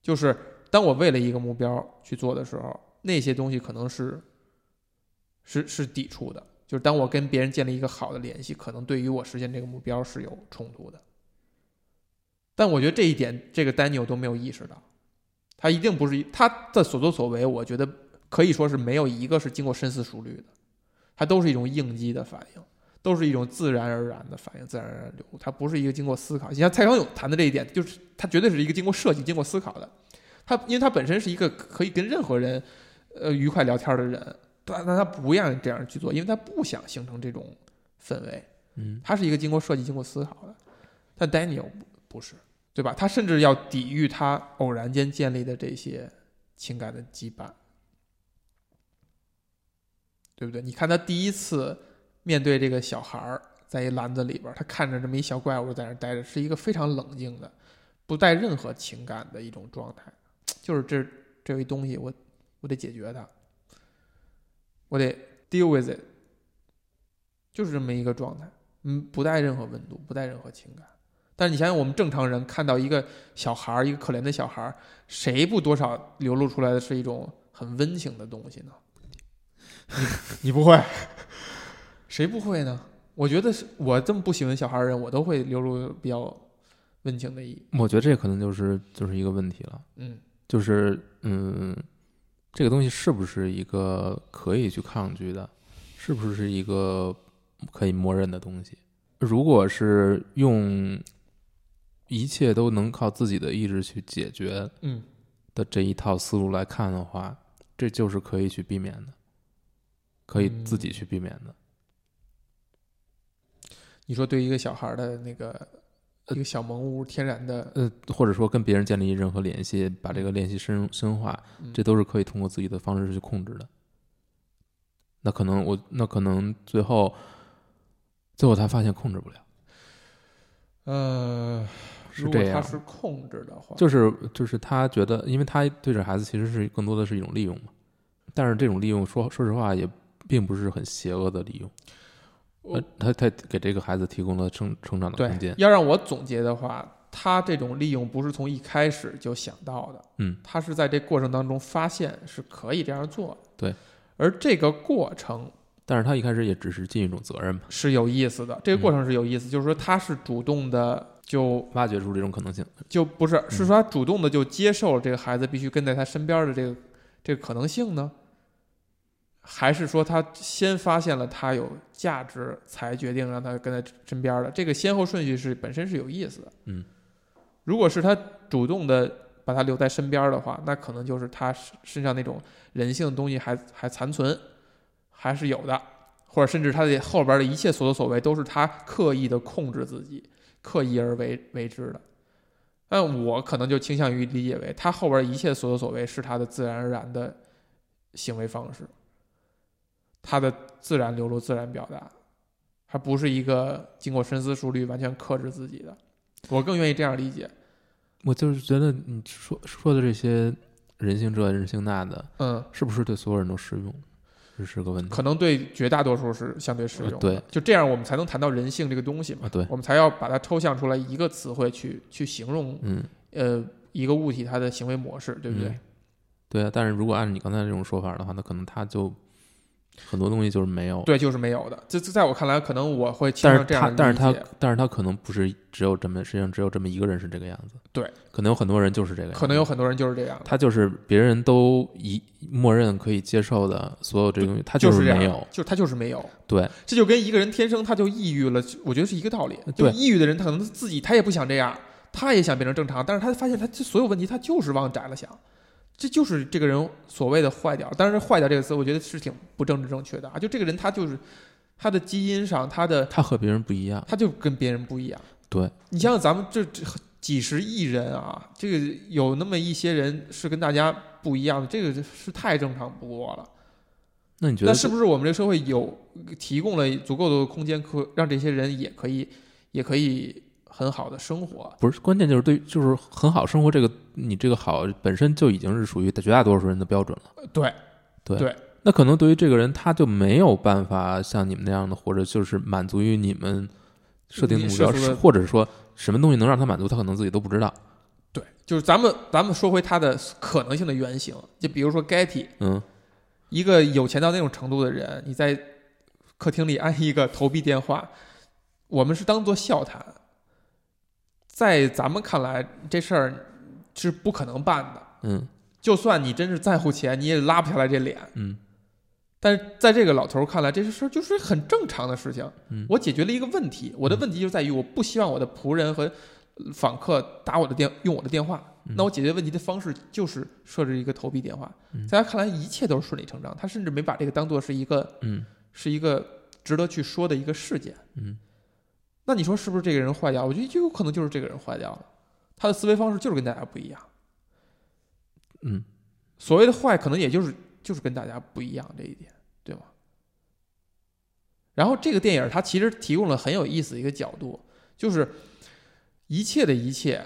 [SPEAKER 1] 就是当我为了一个目标去做的时候，那些东西可能是是是抵触的。就是当我跟别人建立一个好的联系，可能对于我实现这个目标是有冲突的。但我觉得这一点，这个 Daniel 都没有意识到，他一定不是他的所作所为，我觉得可以说是没有一个是经过深思熟虑的，他都是一种应激的反应，都是一种自然而然的反应，自然而然流露，他不是一个经过思考。你像蔡康永谈的这一点，就是他绝对是一个经过设计、经过思考的。他因为他本身是一个可以跟任何人，呃，愉快聊天的人。但但他不愿意这样去做，因为他不想形成这种氛围。
[SPEAKER 2] 嗯，
[SPEAKER 1] 他是一个经过设计、经过思考的。但 Daniel 不不是，对吧？他甚至要抵御他偶然间建立的这些情感的羁绊，对不对？你看他第一次面对这个小孩儿，在一篮子里边，他看着这么一小怪物在那待着，是一个非常冷静的、不带任何情感的一种状态。就是这这一东西，我我得解决它。我得 deal with it，就是这么一个状态，嗯，不带任何温度，不带任何情感。但是你想想，我们正常人看到一个小孩儿，一个可怜的小孩儿，谁不多少流露出来的是一种很温情的东西呢？你 你不会？谁不会呢？我觉得是我这么不喜欢小孩儿的人，我都会流露比较温情的意。
[SPEAKER 2] 我觉得这可能就是就是一个问题了。
[SPEAKER 1] 嗯，
[SPEAKER 2] 就是嗯。这个东西是不是一个可以去抗拒的？是不是一个可以默认的东西？如果是用一切都能靠自己的意志去解决，
[SPEAKER 1] 嗯，
[SPEAKER 2] 的这一套思路来看的话，这就是可以去避免的，可以自己去避免的。
[SPEAKER 1] 你说对一个小孩的那个。一个小萌屋，天然的，
[SPEAKER 2] 呃，或者说跟别人建立任何联系，把这个联系深深化，这都是可以通过自己的方式去控制的。那可能我，那可能最后，最后他发现控制不了。
[SPEAKER 1] 呃，
[SPEAKER 2] 是这样。
[SPEAKER 1] 他是控制的话，
[SPEAKER 2] 就是就是他觉得，因为他对这孩子其实是更多的是一种利用嘛。但是这种利用，说说实话，也并不是很邪恶的利用。呃，他他给这个孩子提供了成成长的空间。
[SPEAKER 1] 要让我总结的话，他这种利用不是从一开始就想到的，
[SPEAKER 2] 嗯，
[SPEAKER 1] 他是在这过程当中发现是可以这样做。
[SPEAKER 2] 对，
[SPEAKER 1] 而这个过程，
[SPEAKER 2] 但是他一开始也只是尽一种责任嘛，
[SPEAKER 1] 是有意思的。这个过程是有意思，就是说他是主动的就
[SPEAKER 2] 挖掘出这种可能性，
[SPEAKER 1] 就不是是说他主动的就接受了这个孩子必须跟在他身边的这个这个可能性呢？还是说他先发现了他有价值，才决定让他跟在身边的？这个先后顺序是本身是有意思的。
[SPEAKER 2] 嗯，
[SPEAKER 1] 如果是他主动的把他留在身边的话，那可能就是他身上那种人性的东西还还残存，还是有的，或者甚至他的后边的一切所作所为都是他刻意的控制自己，刻意而为为之的。那我可能就倾向于理解为他后边一切所作所为是他的自然而然的行为方式。他的自然流露、自然表达，还不是一个经过深思熟虑、完全克制自己的。我更愿意这样理解。
[SPEAKER 2] 我就是觉得你说说的这些人性这、人性那的，
[SPEAKER 1] 嗯，
[SPEAKER 2] 是不是对所有人都适用？这是个问题。
[SPEAKER 1] 可能对绝大多数是相对适用。
[SPEAKER 2] 对，
[SPEAKER 1] 就这样我们才能谈到人性这个东西嘛。
[SPEAKER 2] 对，
[SPEAKER 1] 我们才要把它抽象出来一个词汇去去形容，
[SPEAKER 2] 嗯，
[SPEAKER 1] 呃，一个物体它的行为模式，对不对？
[SPEAKER 2] 对啊，但是如果按你刚才这种说法的话，那可能它就。很多东西就是没有，
[SPEAKER 1] 对，就是没有的。这这在我看来，可能我会
[SPEAKER 2] 但是他，但是
[SPEAKER 1] 他，
[SPEAKER 2] 但是他可能不是只有这么，实际上只有这么一个人是这个样子。
[SPEAKER 1] 对，
[SPEAKER 2] 可能有很多人就是这个。
[SPEAKER 1] 可能有很多人就是这样。
[SPEAKER 2] 他就是别人都一默认可以接受的所有这东西，他
[SPEAKER 1] 就是
[SPEAKER 2] 没有，
[SPEAKER 1] 就他就是没有。
[SPEAKER 2] 对，
[SPEAKER 1] 这就跟一个人天生他就抑郁了，我觉得是一个道理。对抑郁的人，他可能自己他也不想这样，他也想变成正常，但是他发现他这所有问题，他就是往窄了想。这就是这个人所谓的坏掉，当然“坏掉”这个词，我觉得是挺不政治正确的啊。就这个人，他就是他的基因上，他的
[SPEAKER 2] 他和别人不一样，
[SPEAKER 1] 他就跟别人不一样。
[SPEAKER 2] 对
[SPEAKER 1] 你像咱们这这几十亿人啊，这个有那么一些人是跟大家不一样的，这个是太正常不过了。
[SPEAKER 2] 那你觉得，
[SPEAKER 1] 那是不是我们这个社会有提供了足够的空间，可让这些人也可以，也可以？很好的生活
[SPEAKER 2] 不是关键，就是对，就是很好生活。这个你这个好本身就已经是属于绝大多数人的标准了。
[SPEAKER 1] 对，
[SPEAKER 2] 对，
[SPEAKER 1] 对。
[SPEAKER 2] 那可能对于这个人，他就没有办法像你们那样的，或者就是满足于你们设定的目标，或者说什么东西能让他满足，他可能自己都不知道。
[SPEAKER 1] 对，就是咱们咱们说回他的可能性的原型，就比如说 Getty，
[SPEAKER 2] 嗯
[SPEAKER 1] 一个有钱到那种程度的人，你在客厅里安一个投币电话，我们是当做笑谈，在咱们看来这事儿是不可能办的。
[SPEAKER 2] 嗯
[SPEAKER 1] 就算你真是在乎钱，你也拉不下来这脸。
[SPEAKER 2] 嗯
[SPEAKER 1] 但是在这个老头儿看来，这事儿就是很正常的事情。
[SPEAKER 2] 嗯
[SPEAKER 1] 我解决了一个问题，我的问题就在于我不希望我的仆人和访客打我的电用我的电话。
[SPEAKER 2] 嗯
[SPEAKER 1] 那我解决问题的方式就是设置一个投币电话。
[SPEAKER 2] 嗯
[SPEAKER 1] 在他看来，一切都是顺理成章，他甚至没把这个当做是一个
[SPEAKER 2] 嗯
[SPEAKER 1] 是一个值得去说的一个事件。
[SPEAKER 2] 嗯
[SPEAKER 1] 那你说是不是这个人坏掉？我觉得就有可能就是这个人坏掉了，他的思维方式就是跟大家不一样。
[SPEAKER 2] 嗯
[SPEAKER 1] 所谓的坏，可能也就是就是跟大家不一样这一点，对吗？然后这个电影它其实提供了很有意思的一个角度，就是一切的一切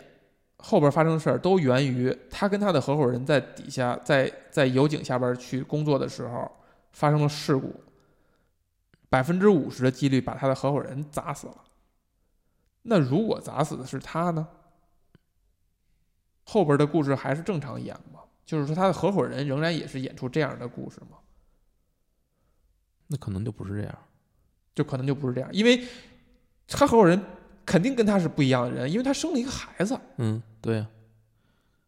[SPEAKER 1] 后边发生的事儿都源于他跟他的合伙人在底下在在油井下边去工作的时候发生了事故，百分之五十的几率把他的合伙人砸死了。那如果砸死的是他呢？后边的故事还是正常演吗？就是说他的合伙人仍然也是演出这样的故事吗？
[SPEAKER 2] 那可能就不是这样。
[SPEAKER 1] 就可能就不是这样，因为他合伙人肯定跟他是不一样的人，因为他生了一个孩子，
[SPEAKER 2] 嗯，对呀、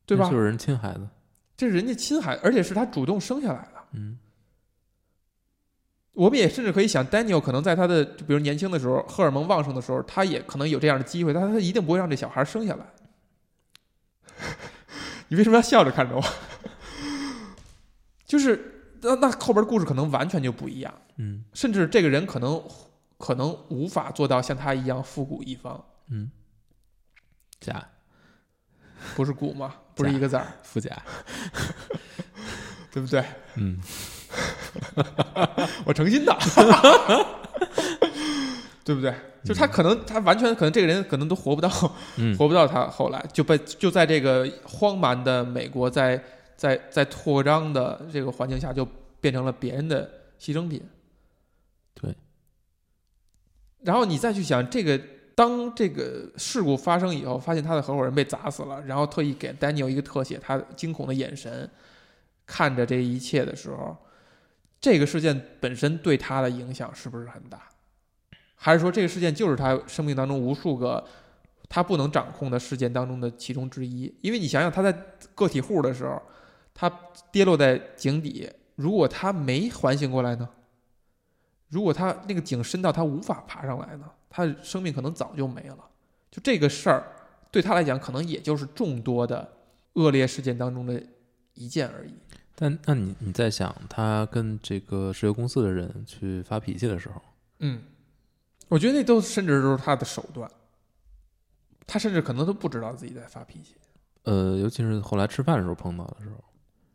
[SPEAKER 1] 对吧？
[SPEAKER 2] 就是人亲孩子。
[SPEAKER 1] 这是人家亲孩子，而且是他主动生下来的。
[SPEAKER 2] 嗯
[SPEAKER 1] 我们也甚至可以想，Daniel 可能在他的，就比如年轻的时候，荷尔蒙旺盛的时候，他也可能有这样的机会，但他一定不会让这小孩生下来。你为什么要笑着看着我？就是那那后边故事可能完全就不一样，
[SPEAKER 2] 嗯
[SPEAKER 1] 甚至这个人可能可能无法做到像他一样复古一方，
[SPEAKER 2] 嗯，假
[SPEAKER 1] 不是古吗？不是一个字儿，
[SPEAKER 2] 富甲。
[SPEAKER 1] 对不对？
[SPEAKER 2] 嗯
[SPEAKER 1] 我诚心的，对不对？就是他可能，他完全可能这个人可能都活不到，
[SPEAKER 2] 嗯
[SPEAKER 1] 活不到他后来就被就在这个荒蛮的美国，在在在扩张的这个环境下，就变成了别人的牺牲品。
[SPEAKER 2] 对。
[SPEAKER 1] 然后你再去想这个，当这个事故发生以后，发现他的合伙人被砸死了，然后特意给 Daniel 一个特写，他惊恐的眼神看着这一切的时候，这个事件本身对他的影响是不是很大？还是说这个事件就是他生命当中无数个他不能掌控的事件当中的其中之一？因为你想想，他在个体户的时候，他跌落在井底，如果他没缓醒过来呢？如果他那个井深到他无法爬上来呢？他的生命可能早就没了。就这个事儿，对他来讲，可能也就是众多的恶劣事件当中的一件而已。
[SPEAKER 2] 但那你你在想，他跟这个石油公司的人去发脾气的时候，
[SPEAKER 1] 嗯，我觉得那都甚至都是他的手段，他甚至可能都不知道自己在发脾气。
[SPEAKER 2] 呃，尤其是后来吃饭的时候碰到的时候，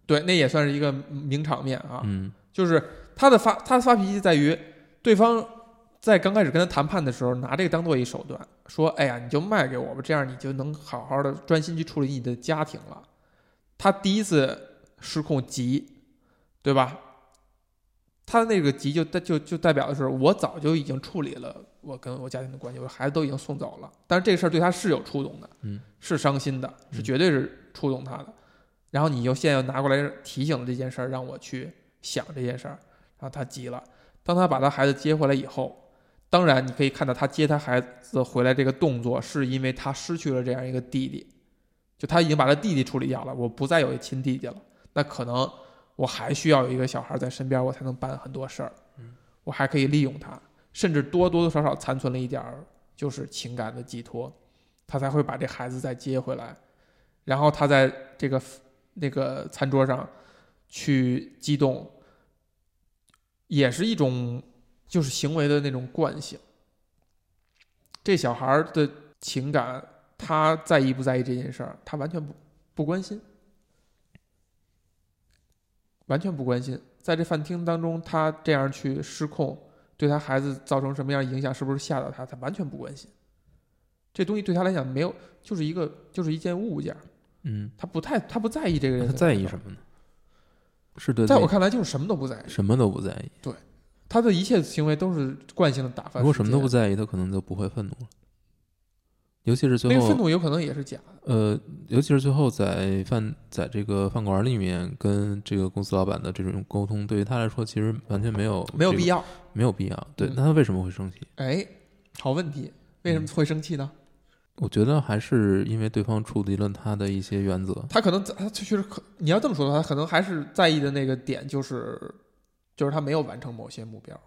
[SPEAKER 1] 对，那也算是一个名场面啊。
[SPEAKER 2] 嗯
[SPEAKER 1] 就是他的发他的发脾气在于对方在刚开始跟他谈判的时候拿这个当做一手段，说：“哎呀，你就卖给我吧，这样你就能好好的专心去处理你的家庭了。”他第一次失控急，对吧？他那个急就代就就代表的是我早就已经处理了我跟我家庭的关系，我孩子都已经送走了。但是这个事儿对他是有触动的，
[SPEAKER 2] 嗯，
[SPEAKER 1] 是伤心的，是
[SPEAKER 2] 嗯
[SPEAKER 1] 绝对是触动他的。然后你又现在又拿过来提醒了这件事儿，让我去想这件事儿，然后他急了。当他把他孩子接回来以后，当然你可以看到他接他孩子回来这个动作，是因为他失去了这样一个弟弟，就他已经把他弟弟处理掉了，我不再有一亲弟弟了，那可能我还需要有一个小孩在身边，我才能办很多事儿，我还可以利用他，甚至多多多少少残存了一点儿就是情感的寄托，他才会把这孩子再接回来，然后他在这个那个餐桌上去激动，也是一种就是行为的那种惯性。这小孩的情感，他在意不在意这件事儿？他完全不不关心，完全不关心。在这饭厅当中，他这样去失控，对他孩子造成什么样的影响？是不是吓到他？他完全不关心。这东西对他来讲没有，就是一个就是一件物件儿，
[SPEAKER 2] 嗯，
[SPEAKER 1] 他不太他不在意这个人
[SPEAKER 2] 他在意什么呢？是对
[SPEAKER 1] 在我看来就是什么都不在意，
[SPEAKER 2] 什么都不在意。
[SPEAKER 1] 对他的一切行为都是惯性的打发。
[SPEAKER 2] 如果什么都不，在意，他可能就不会愤怒了。尤其是最后
[SPEAKER 1] 那个愤怒有可能也是假的。
[SPEAKER 2] 呃，尤其是最后在饭在这个饭馆里面跟这个公司老板的这种沟通，对于他来说其实完全没有这个
[SPEAKER 1] 没有必要。
[SPEAKER 2] 没有必要。对，
[SPEAKER 1] 嗯
[SPEAKER 2] 那他为什么会生气？
[SPEAKER 1] 哎，好问题，为什
[SPEAKER 2] 嗯
[SPEAKER 1] 么会生气呢？
[SPEAKER 2] 我觉得还是因为对方触及了他的一些原则。
[SPEAKER 1] 他可能他确实可，你要这么说的话，他可能还是在意的那个点就是，就是他没有完成某些目标。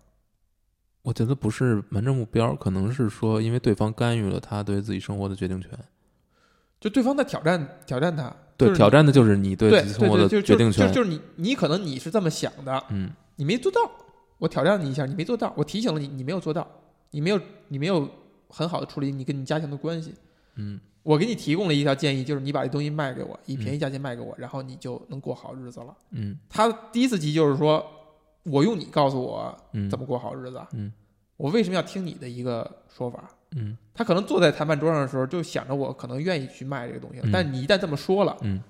[SPEAKER 2] 我觉得不是瞒着目标，可能是说因为对方干预了他对自己生活的决定权。
[SPEAKER 1] 就对方在挑战挑战他，
[SPEAKER 2] 对，
[SPEAKER 1] 就是
[SPEAKER 2] 挑战的就是你对
[SPEAKER 1] 对
[SPEAKER 2] 自己生活的决定权。
[SPEAKER 1] 就就是你你可能你是这么想的，
[SPEAKER 2] 嗯
[SPEAKER 1] 你没做到，我挑战你一下，你没做到，我提醒了你，你没有做到，你没有你没有很好的处理你跟你家庭的关系。
[SPEAKER 2] 嗯
[SPEAKER 1] 我给你提供了一条建议，就是你把这东西卖给我，以便宜价钱卖给我，然后你就能过好日子了。
[SPEAKER 2] 嗯
[SPEAKER 1] 他第一次急就是说，我用你告诉我
[SPEAKER 2] 嗯，
[SPEAKER 1] 怎么过好日子，
[SPEAKER 2] 嗯
[SPEAKER 1] 我为什么要听你的一个说法？
[SPEAKER 2] 嗯
[SPEAKER 1] 他可能坐在谈判桌上的时候，就想着我可能愿意去卖这个东西，
[SPEAKER 2] 嗯
[SPEAKER 1] 但你一旦这么说了，
[SPEAKER 2] 嗯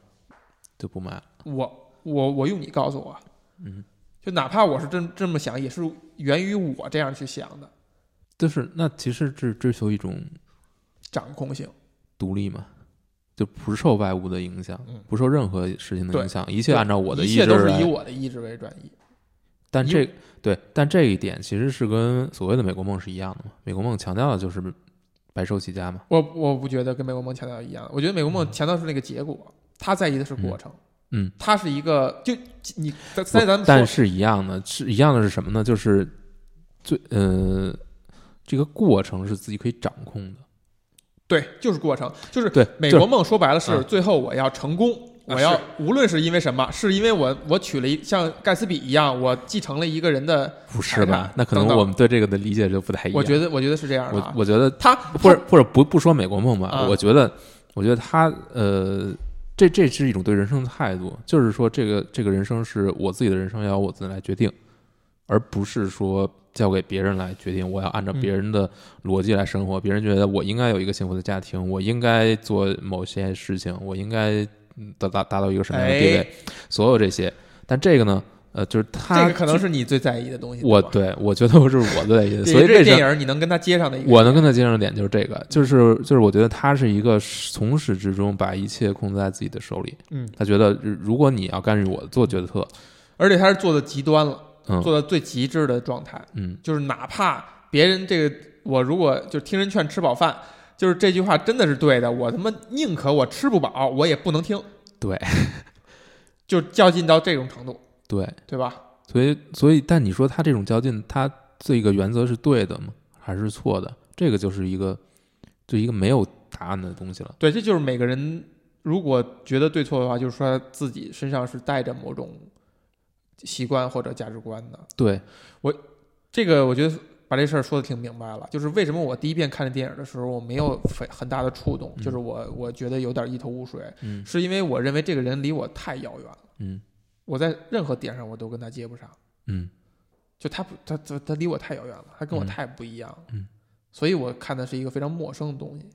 [SPEAKER 2] 就不卖了。
[SPEAKER 1] 我我我用你告诉我，
[SPEAKER 2] 嗯，
[SPEAKER 1] 就哪怕我是这这么想，也是源于我这样去想的
[SPEAKER 2] 就是那其实是追求一种
[SPEAKER 1] 掌控性。
[SPEAKER 2] 独立嘛，就不受外物的影响，
[SPEAKER 1] 嗯
[SPEAKER 2] 不受任何事情的影响，一切按照我的意志一切。
[SPEAKER 1] 都是以我的意志为转移。以
[SPEAKER 2] 但这对，但这一点其实是跟所谓的美国梦是一样的嘛。美国梦强调的就是白手起家嘛。
[SPEAKER 1] 我我不觉得跟美国梦强调一样，我觉得美国梦强调是那个结果，他在意的是过程。
[SPEAKER 2] 嗯，
[SPEAKER 1] 他是一个就你在在咱们说
[SPEAKER 2] 但是一样的，是一样的是什么呢？就是最呃，这个过程是自己可以掌控的。
[SPEAKER 1] 对，就是过程，就是
[SPEAKER 2] 对，
[SPEAKER 1] 美国梦说白了是
[SPEAKER 2] 嗯
[SPEAKER 1] 最后我要成功，
[SPEAKER 2] 啊
[SPEAKER 1] 我要无论是因为什么，是因为我我娶了一像盖茨比一样，我继承了一个人的，
[SPEAKER 2] 不是吧？那可能我们对这个的理解就不太一样。
[SPEAKER 1] 我觉得我觉得是这样的啊。
[SPEAKER 2] 我我觉得
[SPEAKER 1] 他
[SPEAKER 2] 或者或者不不说美国梦吧，
[SPEAKER 1] 啊
[SPEAKER 2] 我觉得我觉得他呃，这这是一种对人生的态度，就是说这个这个人生是我自己的人生，要由我自己来决定，而不是说交给别人来决定，我要按照
[SPEAKER 1] 嗯
[SPEAKER 2] 别人的逻辑来生活。别人觉得我应该有一个幸福的家庭，我应该做某些事情，我应该嗯达达达到一个什么样的地位，
[SPEAKER 1] 哎
[SPEAKER 2] 所有这些。但这个呢，呃，就是他
[SPEAKER 1] 这个可能是你最在意的东西。
[SPEAKER 2] 我对我觉得我是我最在意
[SPEAKER 1] 的，
[SPEAKER 2] 所以
[SPEAKER 1] 这个电影你能跟他接上的一个，
[SPEAKER 2] 我能跟他接上的点就是这个，就是就是我觉得他是一个从始至终把一切控制在自己的手里。
[SPEAKER 1] 嗯，
[SPEAKER 2] 他觉得如如果你要干预我做决策，
[SPEAKER 1] 而且他是做的极端了，
[SPEAKER 2] 嗯
[SPEAKER 1] 做到最极致的状态，
[SPEAKER 2] 嗯
[SPEAKER 1] 就是哪怕别人这个我如果就听人劝吃饱饭，就是这句话真的是对的，我他妈宁可我吃不饱，我也不能听，
[SPEAKER 2] 对
[SPEAKER 1] 就较劲到这种程度，
[SPEAKER 2] 对，
[SPEAKER 1] 对吧？
[SPEAKER 2] 所以所以但你说他这种较劲，他这个原则是对的吗？还是错的？这个就是一个就一个没有答案的东西了。
[SPEAKER 1] 对，这就是每个人如果觉得对错的话，就是说他自己身上是带着某种习惯或者价值观的。
[SPEAKER 2] 对我，
[SPEAKER 1] 这个我觉得把这事儿说的挺明白了，就是为什么我第一遍看这电影的时候，我没有非很大的触动，
[SPEAKER 2] 嗯
[SPEAKER 1] 就是我我觉得有点一头雾水，
[SPEAKER 2] 嗯。
[SPEAKER 1] 是因为我认为这个人离我太遥远了，
[SPEAKER 2] 嗯。
[SPEAKER 1] 我在任何点上我都跟他接不上，
[SPEAKER 2] 嗯。
[SPEAKER 1] 就他不他他他离我太遥远了，他跟我
[SPEAKER 2] 嗯。
[SPEAKER 1] 太不一样了，
[SPEAKER 2] 嗯。
[SPEAKER 1] 所以我看的是一个非常陌生的东西。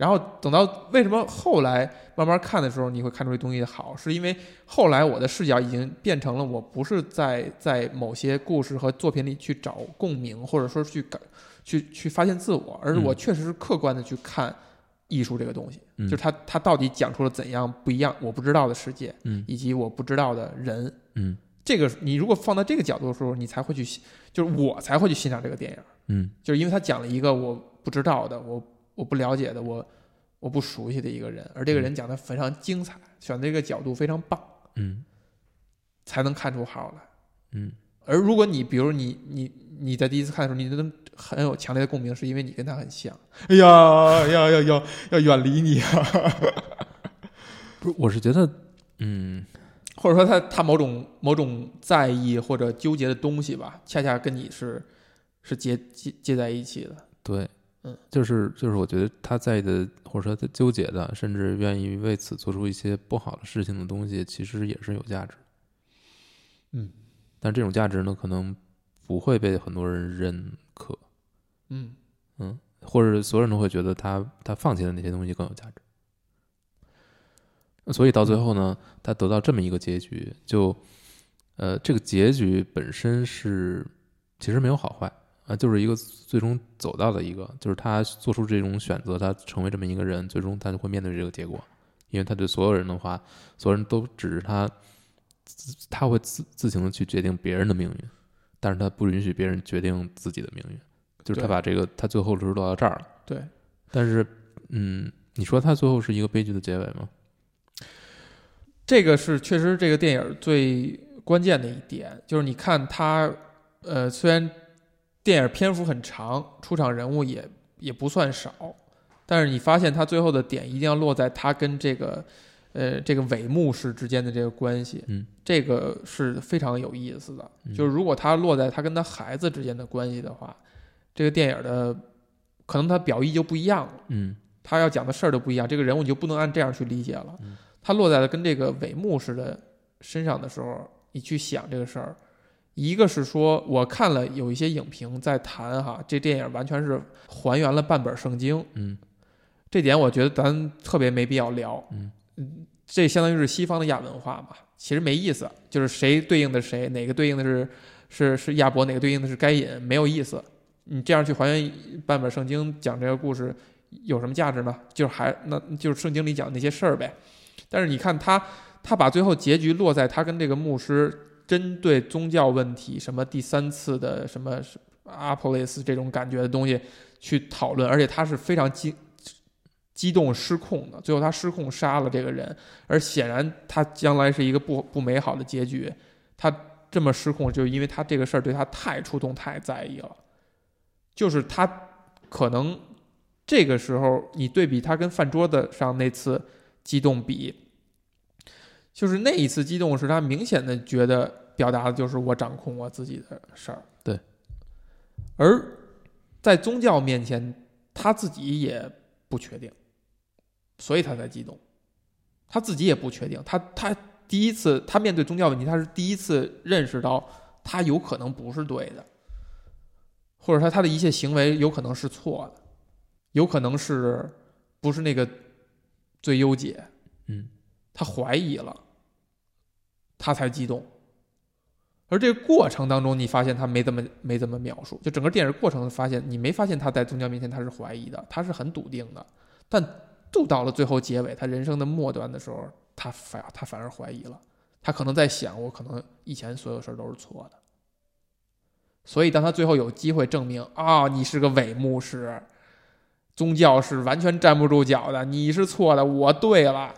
[SPEAKER 1] 然后等到为什么后来慢慢看的时候，你会看出这东西好，是因为后来我的视角已经变成了，我不是在在某些故事和作品里去找共鸣，或者说去感去去发现自我，而是我
[SPEAKER 2] 嗯
[SPEAKER 1] 确实是客观的去看艺术这个东西，
[SPEAKER 2] 嗯
[SPEAKER 1] 就是它它到底讲出了怎样不一样我不知道的世界，
[SPEAKER 2] 嗯
[SPEAKER 1] 以及我不知道的人。
[SPEAKER 2] 嗯
[SPEAKER 1] 这个你如果放到这个角度的时候，你才会去，就是我才会去欣赏这个电影。
[SPEAKER 2] 嗯
[SPEAKER 1] 就是因为它讲了一个我不知道的、我我不了解的、我我不熟悉的一个人，而这个人讲的非常精彩，选的这个角度非常棒，
[SPEAKER 2] 嗯
[SPEAKER 1] 才能看出好来。
[SPEAKER 2] 嗯
[SPEAKER 1] 而如果你比如你你你在第一次看的时候，你能很有强烈的共鸣，是因为你跟他很像。哎呀呀要要要远离你啊！
[SPEAKER 2] 不是，我是觉得，嗯
[SPEAKER 1] 或者说他他某种某种在意或者纠结的东西吧，恰恰跟你是是接接接在一起的。
[SPEAKER 2] 对，
[SPEAKER 1] 嗯，
[SPEAKER 2] 就是就是，我觉得他在意的，或者说他纠结的，甚至愿意为此做出一些不好的事情的东西，其实也是有价值。
[SPEAKER 1] 嗯，
[SPEAKER 2] 但这种价值呢，可能不会被很多人认可，
[SPEAKER 1] 嗯，
[SPEAKER 2] 或者所有人都会觉得他他放弃的那些东西更有价值。所以到最后呢，他得到这么一个结局，就呃，这个结局本身是其实没有好坏，啊，就是一个最终走到的一个，就是他做出这种选择，他成为这么一个人，最终他就会面对这个结果，因为他对所有人的话，所有人都只是他，自他会自自行的去决定别人的命运，但是他不允许别人决定自己的命运，就是他把这个他最后是落到这儿了，
[SPEAKER 1] 对，
[SPEAKER 2] 但是嗯，你说他最后是一个悲剧的结尾吗？
[SPEAKER 1] 这个是确实这个电影最关键的一点，就是你看他，呃，虽然电影篇幅很长，出场人物也也不算少，但是你发现他最后的点一定要落在他跟这个，呃，这个伪牧师之间的这个关系，
[SPEAKER 2] 嗯，
[SPEAKER 1] 这个是非常有意思的。
[SPEAKER 2] 嗯
[SPEAKER 1] 就是如果他落在他跟他孩子之间的关系的话，这个电影的可能他表意就不一样了。
[SPEAKER 2] 嗯
[SPEAKER 1] 他要讲的事儿都不一样，这个人物你就不能按这样去理解了
[SPEAKER 2] 嗯。
[SPEAKER 1] 他落在了跟这个伪牧师的身上的时候，你去想这个事儿，一个是说我看了有一些影评在谈哈，这电影完全是还原了半本圣经，
[SPEAKER 2] 嗯
[SPEAKER 1] 这点我觉得咱特别没必要聊。
[SPEAKER 2] 嗯
[SPEAKER 1] 这相当于是西方的亚文化嘛，其实没意思，就是谁对应的谁，哪个对应的是是是亚伯，哪个对应的是该隐，没有意思。你这样去还原半本圣经讲这个故事有什么价值呢？就是还那就是圣经里讲的那些事儿呗。但是你看他，他把最后结局落在他跟这个牧师针对宗教问题，什么第三次的什么阿波雷斯这种感觉的东西去讨论，而且他是非常激激动失控的，最后他失控杀了这个人，而显然他将来是一个不不美好的结局。他这么失控，就是因为他这个事儿对他太触动、太在意了。就是他可能这个时候，你对比他跟饭桌子上那次激动比，就是那一次激动是他明显的觉得表达的就是我掌控我自己的事儿。
[SPEAKER 2] 对，
[SPEAKER 1] 而在宗教面前，他自己也不确定，所以他才激动。他自己也不确定，他他第一次他面对宗教问题，他是第一次认识到他有可能不是对的，或者说他的一切行为有可能是错的，有可能是不是那个最优解，
[SPEAKER 2] 嗯
[SPEAKER 1] 他怀疑了，他才激动。而这过程当中，你发现他没怎么没怎么描述，就整个电影过程发现，你没发现他在宗教面前他是怀疑的，他是很笃定的，但就到了最后结尾，他人生的末端的时候，他反他反而怀疑了，他可能在想，我可能以前所有事都是错的。所以，当他最后有机会证明啊，你是个伪牧师，宗教是完全站不住脚的，你是错的，我对了，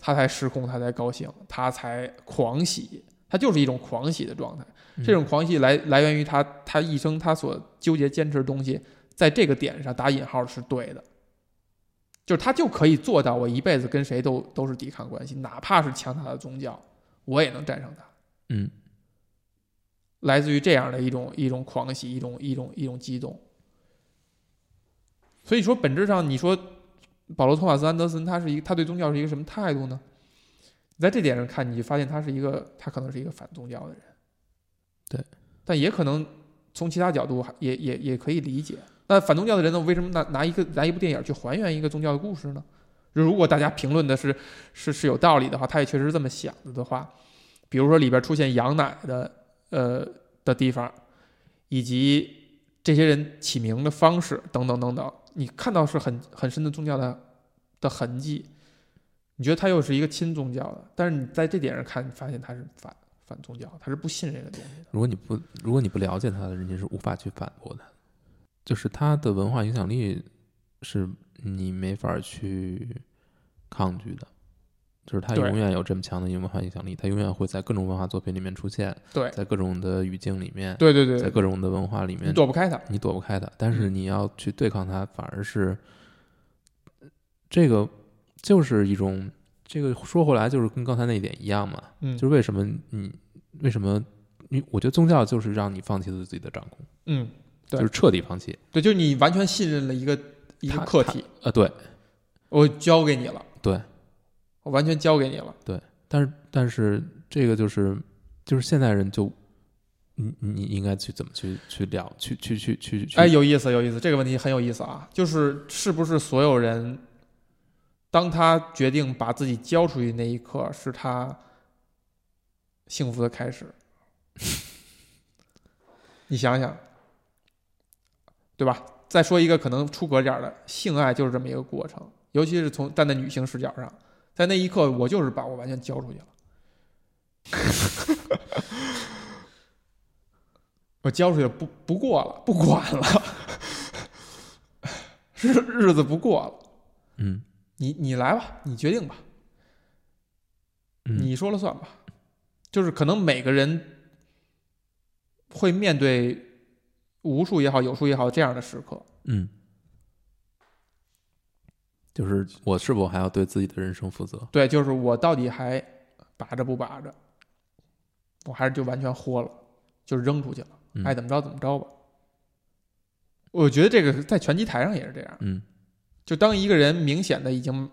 [SPEAKER 1] 他才失控，他才高兴，他才狂喜，他就是一种狂喜的状态。
[SPEAKER 2] 嗯
[SPEAKER 1] 这种狂喜来来源于他他一生他所纠结坚持的东西，在这个点上打引号是对的，就是他就可以做到我一辈子跟谁都都是抵抗关系，哪怕是强大的宗教，我也能战胜他。
[SPEAKER 2] 嗯
[SPEAKER 1] 来自于这样的一种一种狂喜，一种一种一种激动。所以说，本质上你说保罗·托马斯·安德森他是一个他对宗教是一个什么态度呢？你在这点上看，你就发现他是一个他可能是一个反宗教的人。
[SPEAKER 2] 对，
[SPEAKER 1] 但也可能从其他角度也也也可以理解。那反宗教的人呢，为什么拿拿一个拿一部电影去还原一个宗教的故事呢？如果大家评论的是是是有道理的话，他也确实是这么想的的话，比如说里边出现羊奶的呃的地方，以及这些人起名的方式等等等等，你看到是很很深的宗教的的痕迹。你觉得他又是一个亲宗教的，但是你在这点上看，你发现他是反反宗教，他是不信这个东西。
[SPEAKER 2] 如果你不如果你不了解他的，人你是无法去反驳的。就是他的文化影响力是你没法去抗拒的，就是他永远有这么强的文化影响力，他永远会在各种文化作品里面出现，
[SPEAKER 1] 对。
[SPEAKER 2] 在各种的语境里面，
[SPEAKER 1] 对对对对，
[SPEAKER 2] 在各种的文化里面
[SPEAKER 1] 你
[SPEAKER 2] 面，
[SPEAKER 1] 躲不开他。
[SPEAKER 2] 你躲不开他。但是
[SPEAKER 1] 嗯。
[SPEAKER 2] 你要去对抗他，反而是这个就是一种这个说回来就是跟刚才那一点一样嘛，
[SPEAKER 1] 嗯，
[SPEAKER 2] 就是为什么你为什么你我觉得宗教就是让你放弃了自己的掌控，
[SPEAKER 1] 嗯，对。
[SPEAKER 2] 就是彻底放弃。
[SPEAKER 1] 对，就是你完全信任了一个一个
[SPEAKER 2] 他
[SPEAKER 1] 课题，
[SPEAKER 2] 啊，对。
[SPEAKER 1] 我交给你了，
[SPEAKER 2] 对，
[SPEAKER 1] 我完全交给你了。
[SPEAKER 2] 对但是但是这个就是就是现代人就你你应该去怎么去去聊去去去去去
[SPEAKER 1] 哎，有意思，有意思，这个问题很有意思啊。就是是不是所有人，当他决定把自己交出去那一刻，是他幸福的开始？你想想，对吧？再说一个可能出格点的，性爱就是这么一个过程，尤其是从站在女性视角上，在那一刻，我就是把我完全交出去了。我交出去，不不过了，不管了，日日子不过了。
[SPEAKER 2] 嗯
[SPEAKER 1] 你你来吧，你决定吧，
[SPEAKER 2] 嗯，
[SPEAKER 1] 你说了算吧。就是可能每个人会面对无数也好，有数也好这样的时刻。
[SPEAKER 2] 嗯，就是我是否还要对自己的人生负责？
[SPEAKER 1] 对，就是我到底还把着不把着，我还是就完全豁了，就扔出去了，
[SPEAKER 2] 嗯
[SPEAKER 1] 爱怎么着怎么着吧。我觉得这个在拳击台上也是这样，
[SPEAKER 2] 嗯
[SPEAKER 1] 就当一个人明显的已经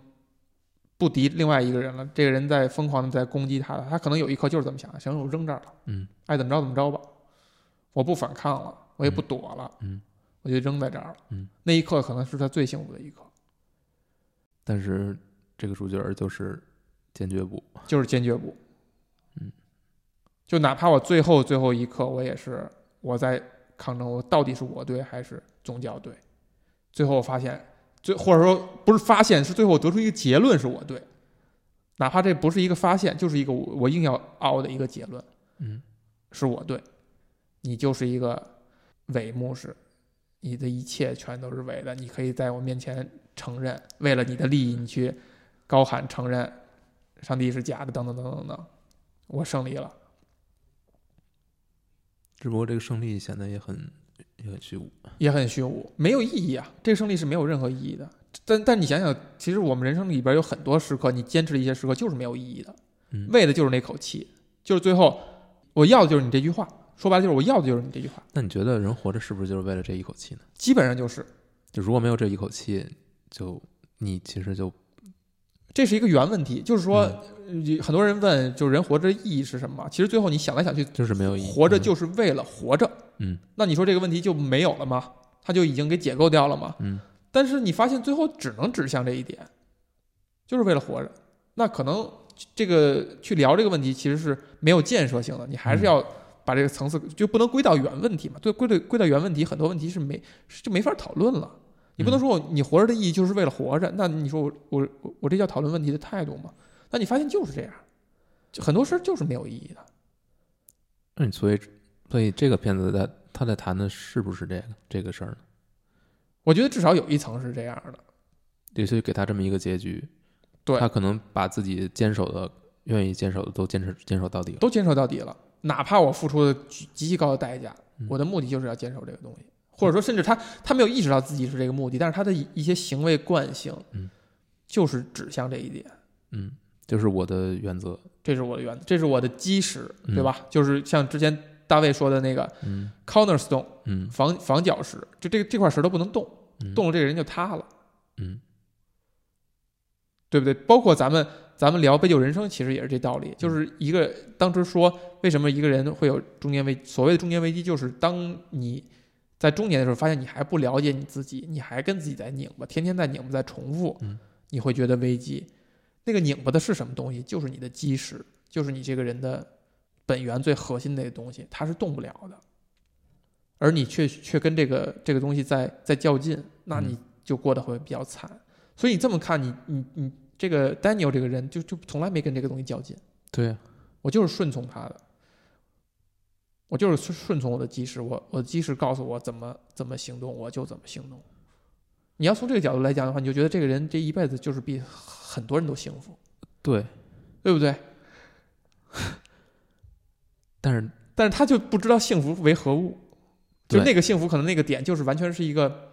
[SPEAKER 1] 不敌另外一个人了，这个人在疯狂的在攻击他了，他可能有一刻就是这么想的，行，我扔这儿了，
[SPEAKER 2] 嗯
[SPEAKER 1] 爱怎么着怎么着吧，我不反抗了，我也不躲了，
[SPEAKER 2] 嗯，
[SPEAKER 1] 我就扔在这儿了，
[SPEAKER 2] 嗯，
[SPEAKER 1] 那一刻可能是他最幸福的一刻，
[SPEAKER 2] 但是这个主角儿就是坚决不。
[SPEAKER 1] 就是坚决不，
[SPEAKER 2] 嗯，
[SPEAKER 1] 就哪怕我最后最后一刻，我也是我在抗争，我到底是我对还是宗教对？最后我发现，最或者说不是发现，是最后得出一个结论是我对，哪怕这不是一个发现，就是一个我我硬要凹的一个结论，
[SPEAKER 2] 嗯。
[SPEAKER 1] 是我对，你就是一个伪牧师，你的一切全都是伪的，你可以在我面前承认，为了你的利益，你去高喊承认上帝是假的，等等等等等等，我胜利了。
[SPEAKER 2] 只不过这个胜利显得也很也很虚无。
[SPEAKER 1] 也很虚无，没有意义啊！这个胜利是没有任何意义的。但但你想想，其实我们人生里边有很多时刻，你坚持的一些时刻就是没有意义的，
[SPEAKER 2] 嗯
[SPEAKER 1] 为的就是那口气，就是最后我要的就是你这句话，说白了就是我要的就是你这句话，
[SPEAKER 2] 那你觉得人活着是不是就是为了这一口气呢？
[SPEAKER 1] 基本上就是
[SPEAKER 2] 就如果没有这一口气，就你其实就
[SPEAKER 1] 这是一个原问题，就是说，很多人问，就是人活着的意义是什么？其实最后你想来想去，
[SPEAKER 2] 就是没有意义。
[SPEAKER 1] 活着就是为了活着。
[SPEAKER 2] 嗯
[SPEAKER 1] 那你说这个问题就没有了吗？它就已经给解构掉了吗？
[SPEAKER 2] 嗯
[SPEAKER 1] 但是你发现最后只能指向这一点，就是为了活着。那可能这个去聊这个问题其实是没有建设性的，你还是
[SPEAKER 2] 嗯
[SPEAKER 1] 要把这个层次就不能归到原问题嘛？对，归到归到原问题，很多问题是没是就没法讨论了。你不能
[SPEAKER 2] 嗯
[SPEAKER 1] 说我你活着的意义就是为了活着，那你说我我我我这叫讨论问题的态度吗？那你发现就是这样，就很多事儿就是没有意义的。
[SPEAKER 2] 那你所以所以这个片子在他在谈的是不是这个这个事儿呢？
[SPEAKER 1] 我觉得至少有一层是这样的，
[SPEAKER 2] 也许给他这么一个结局，
[SPEAKER 1] 对
[SPEAKER 2] 他可能把自己坚守的、愿意坚守的都坚持坚守到底了。
[SPEAKER 1] 都坚守到底了，哪怕我付出了极极其高的代价，
[SPEAKER 2] 嗯。
[SPEAKER 1] 我的目的就是要坚守这个东西，或者说甚至他他没有意识到自己是这个目的，但是他的一一些行为惯性，
[SPEAKER 2] 嗯，
[SPEAKER 1] 就是指向这一点，
[SPEAKER 2] 嗯，就是我的原则。
[SPEAKER 1] 这是我的原则，这是我的基石，
[SPEAKER 2] 嗯。
[SPEAKER 1] 对吧？就是像之前大卫说的那个
[SPEAKER 2] 嗯。
[SPEAKER 1] cornerstone
[SPEAKER 2] 嗯。
[SPEAKER 1] 防防脚石，就这个这块石头不能动，
[SPEAKER 2] 嗯。
[SPEAKER 1] 动了这个人就塌了。
[SPEAKER 2] 嗯。
[SPEAKER 1] 对不对？包括咱们咱们聊杯酒人生，其实也是这道理，就是一个当时说为什么一个人会有中年危，所谓的中年危机，就是当你在中年的时候，发现你还不了解你自己，你还跟自己在拧巴，天天在拧巴，在重复
[SPEAKER 2] 嗯，
[SPEAKER 1] 你会觉得危机。那个拧巴的是什么东西？就是你的基石，就是你这个人的本源最核心的那个东西，它是动不了的。而你却却跟这个这个东西在在较劲，那你就过得会比较惨。所以你这么看，你你你这个 Daniel 这个人就就从来没跟这个东西较劲，
[SPEAKER 2] 对呀、
[SPEAKER 1] 我就是顺从他的，我就是顺顺从我的基石，我我的基石告诉我怎么怎么行动，我就怎么行动。你要从这个角度来讲的话，你就觉得这个人这一辈子就是比很多人都幸福，
[SPEAKER 2] 对，
[SPEAKER 1] 对不对？
[SPEAKER 2] 但是
[SPEAKER 1] 但是他就不知道幸福为何物，就那个幸福可能那个点就是完全是一个，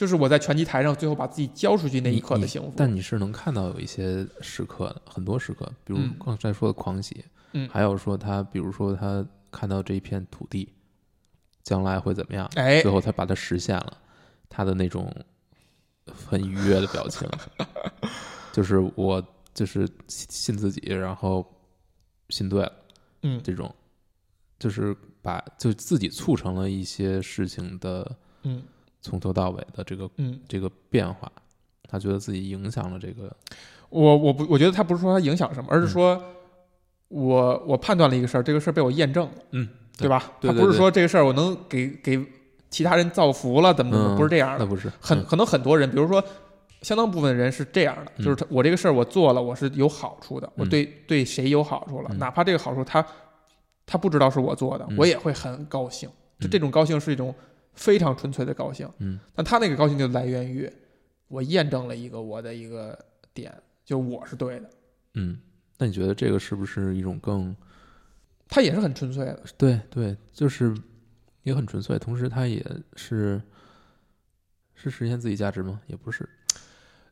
[SPEAKER 1] 就是我在拳击台上最后把自己交出去那一刻的幸福。
[SPEAKER 2] 但你是能看到有一些时刻的，很多时刻，比如
[SPEAKER 1] 嗯。
[SPEAKER 2] 刚才说的狂喜，
[SPEAKER 1] 嗯。
[SPEAKER 2] 还有说他，比如说他看到这一片土地将来会怎么样，
[SPEAKER 1] 哎
[SPEAKER 2] 最，后他把它实现了，他的那种很愉悦的表情，就是我就是信信自己，然后信对了，
[SPEAKER 1] 嗯。
[SPEAKER 2] 这种就是把就自己促成了一些事情的
[SPEAKER 1] 嗯
[SPEAKER 2] 从头到尾的这个
[SPEAKER 1] 嗯，
[SPEAKER 2] 这个变化，他觉得自己影响了这个，
[SPEAKER 1] 我我不我觉得他不是说他影响什么，而是
[SPEAKER 2] 嗯。
[SPEAKER 1] 说我我判断了一个事儿，这个事儿被我验证了，
[SPEAKER 2] 嗯，
[SPEAKER 1] 对吧？
[SPEAKER 2] 对对对
[SPEAKER 1] 他不是说这个事儿我能给给其他人造福了，怎么怎么，
[SPEAKER 2] 嗯
[SPEAKER 1] 不是这样的。
[SPEAKER 2] 那不是嗯。
[SPEAKER 1] 很可能很多人，比如说相当部分人是这样的，
[SPEAKER 2] 嗯。
[SPEAKER 1] 就是他我这个事儿我做了，我是有好处的，我
[SPEAKER 2] 嗯。
[SPEAKER 1] 对对谁有好处了，
[SPEAKER 2] 嗯。
[SPEAKER 1] 哪怕这个好处他他不知道是我做的，
[SPEAKER 2] 嗯。
[SPEAKER 1] 我也会很高兴。就
[SPEAKER 2] 嗯
[SPEAKER 1] 这种高兴是一种非常纯粹的高兴，
[SPEAKER 2] 嗯。
[SPEAKER 1] 但他那个高兴就来源于我验证了一个我的一个点，就我是对的。
[SPEAKER 2] 嗯，那你觉得这个是不是一种更
[SPEAKER 1] 他也是很纯粹的，
[SPEAKER 2] 对对，就是也很纯粹，同时他也是是实现自己价值吗？也不是，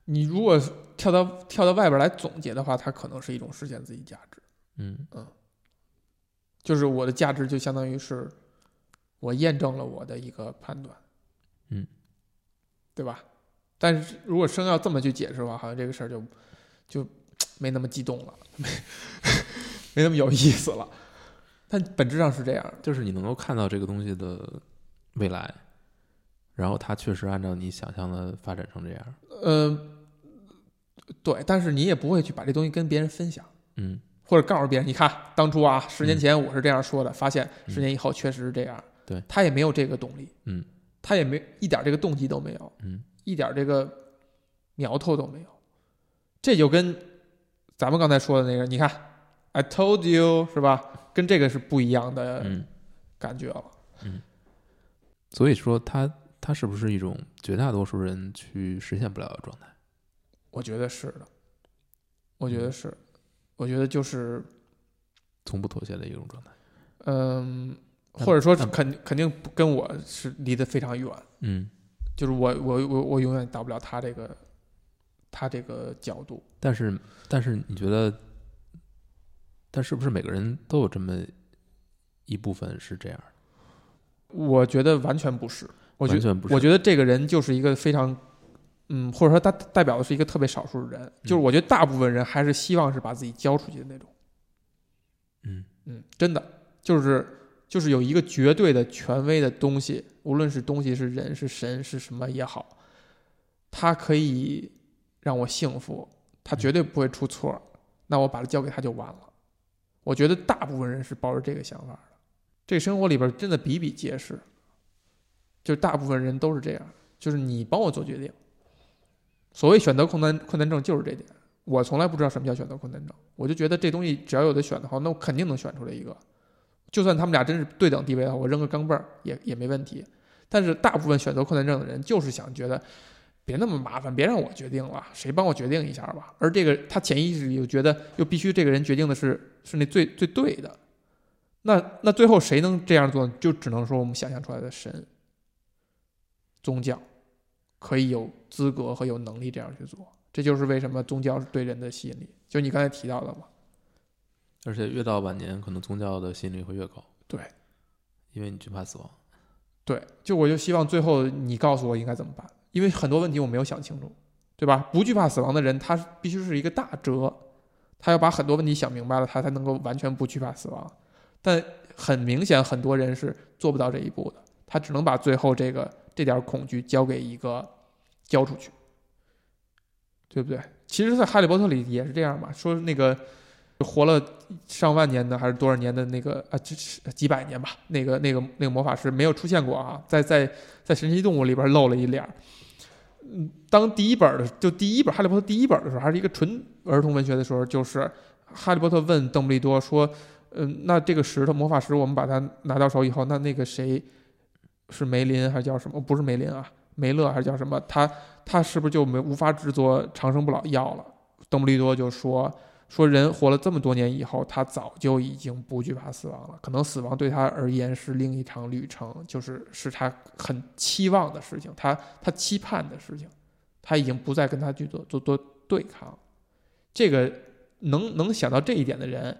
[SPEAKER 1] 你如果跳到跳到外边来总结的话，它可能是一种实现自己价值。
[SPEAKER 2] 嗯。嗯。
[SPEAKER 1] 就是我的价值就相当于是我验证了我的一个判断，
[SPEAKER 2] 嗯，
[SPEAKER 1] 对吧？但是如果生要这么去解释的话，好像这个事儿就就没那么激动了，没 没那么有意思了。但本质上是这样，
[SPEAKER 2] 就是你能够看到这个东西的未来，然后它确实按照你想象的发展成这样，
[SPEAKER 1] 嗯、对，但是你也不会去把这东西跟别人分享，
[SPEAKER 2] 嗯
[SPEAKER 1] 或者告诉别人，你看当初啊，十年
[SPEAKER 2] 嗯
[SPEAKER 1] 前我是这样说的，发现
[SPEAKER 2] 嗯
[SPEAKER 1] 十年以后确实是这样。
[SPEAKER 2] 对
[SPEAKER 1] 他也没有这个动力，
[SPEAKER 2] 嗯
[SPEAKER 1] 他也没一点这个动机都没有，
[SPEAKER 2] 嗯
[SPEAKER 1] 一点这个苗头都没有。这就跟咱们刚才说的那个，你看，I told you 是吧？跟这个是不一样的
[SPEAKER 2] 嗯，
[SPEAKER 1] 感觉了。
[SPEAKER 2] 嗯所以说他他是不是一种绝大多数人去实现不了的状态？
[SPEAKER 1] 我觉得是的，我觉
[SPEAKER 2] 嗯
[SPEAKER 1] 得是，我觉得就是，
[SPEAKER 2] 从不妥协的一种状态。
[SPEAKER 1] 嗯，
[SPEAKER 2] 那
[SPEAKER 1] 或者说肯肯定不跟我是离得非常远，
[SPEAKER 2] 嗯，
[SPEAKER 1] 就是我我我我永远到不了他这个他这个角度。
[SPEAKER 2] 但是但是你觉得，但是不是每个人都有这么一部分是这样的？
[SPEAKER 1] 我觉得完全不是，我觉
[SPEAKER 2] 完全不是。
[SPEAKER 1] 我觉得这个人就是一个非常，嗯，或者说他代表的是一个特别少数的人，就是我觉得大部分人还是希望是把自己交出去的那种，
[SPEAKER 2] 嗯
[SPEAKER 1] 嗯，真的就是就是有一个绝对的权威的东西，无论是东西是人是神是什么也好，他可以让我幸福，他绝对不会出错，那我把它交给他就完了。我觉得大部分人是抱着这个想法的，这生活里边真的比比皆是，就大部分人都是这样，就是你帮我做决定。所谓选择困难困难症就是这点，我从来不知道什么叫选择困难症，我就觉得这东西只要有的选的话，那我肯定能选出来一个。就算他们俩真是对等地位的话，我扔个钢镚儿也也没问题。但是大部分选择困难症的人就是想觉得，别那么麻烦，别让我决定了，谁帮我决定一下吧。而这个他潜意识里又觉得，又必须这个人决定的是是那最最对的。那那最后谁能这样做？就只能说我们想象出来的神、宗教可以有资格和有能力这样去做。这就是为什么宗教是对人的吸引力，就你刚才提到的嘛。
[SPEAKER 2] 而且越到晚年，可能宗教的吸引力会越高，
[SPEAKER 1] 对
[SPEAKER 2] 因为你惧怕死亡。
[SPEAKER 1] 对，就我就希望最后你告诉我应该怎么办，因为很多问题我没有想清楚，对吧？不惧怕死亡的人，他必须是一个大哲，他要把很多问题想明白了，他才能够完全不惧怕死亡。但很明显，很多人是做不到这一步的，他只能把最后这个这点恐惧交给一个交出去，对不对？其实，在《哈利波特》里也是这样嘛，说那个活了上万年的还是多少年的那个啊，这是几百年吧，那个那个那个魔法师没有出现过啊，在在在神奇动物里边露了一脸儿。嗯，当第一本的就第一本《哈利波特》第一本的时候，还是一个纯儿童文学的时候，就是哈利波特问邓布利多说：“嗯，那这个石头魔法石，我们把它拿到手以后，那那个谁是梅林还是叫什么？不是梅林啊，梅勒还是叫什么？他他是不是就没无法制作长生不老药了？”邓布利多就说。说人活了这么多年以后，他早就已经不惧怕死亡了。可能死亡对他而言是另一场旅程，就是是他很期望的事情，他他期盼的事情，他已经不再跟他去做做做对抗。这个能能想到这一点的人，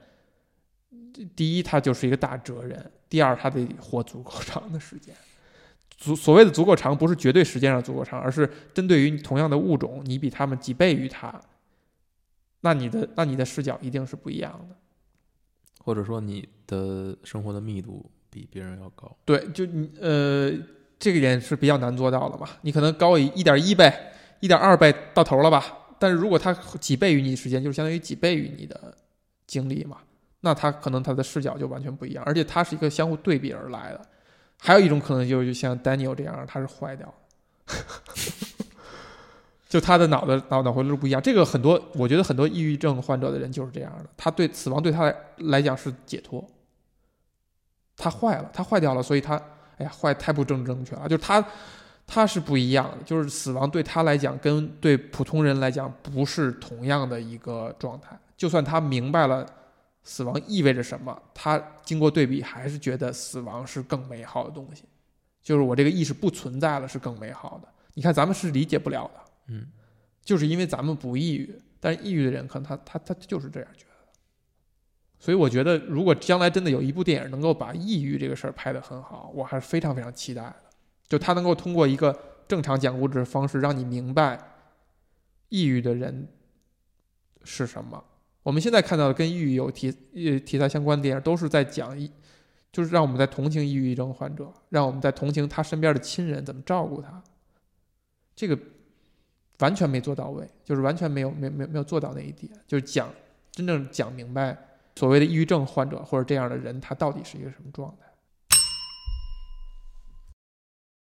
[SPEAKER 1] 第一他就是一个大哲人，第二他得活足够长的时间。足所谓的足够长，不是绝对时间上足够长，而是针对于同样的物种，你比他们几倍于他。那你的那你的视角一定是不一样的。
[SPEAKER 2] 或者说你的生活的密度比别人要高。
[SPEAKER 1] 对，就你呃，这个点是比较难做到的嘛。你可能高一一点一倍、一点二倍到头了吧？但是如果他几倍于你的时间，就是相当于几倍于你的精力嘛。那他可能他的视角就完全不一样，而且它是一个相互对比而来的。还有一种可能就是像 Daniel 这样，他是坏掉的，就他的脑子脑脑回路不一样。这个很多，我觉得很多抑郁症患者的人就是这样的，他对死亡对他来来讲是解脱。他坏了，他坏掉了，所以他哎呀，坏太不正正确了。就是他他是不一样的，就是死亡对他来讲跟对普通人来讲不是同样的一个状态。就算他明白了。死亡意味着什么？他经过对比，还是觉得死亡是更美好的东西。就是我这个意识不存在了，是更美好的。你看，咱们是理解不了的，
[SPEAKER 2] 嗯，
[SPEAKER 1] 就是因为咱们不抑郁，但是抑郁的人可能他他他就是这样觉得。所以我觉得，如果将来真的有一部电影能够把抑郁这个事儿拍得很好，我还是非常非常期待的。就他能够通过一个正常讲故事的方式，让你明白抑郁的人是什么。我们现在看到的跟抑郁有题呃题材相关的电影，都是在讲一，就是让我们在同情抑郁症患者，让我们在同情他身边的亲人怎么照顾他。这个完全没做到位，就是完全没有没没没有做到那一点，就是讲真正讲明白所谓的抑郁症患者或者这样的人，他到底是一个什么状态。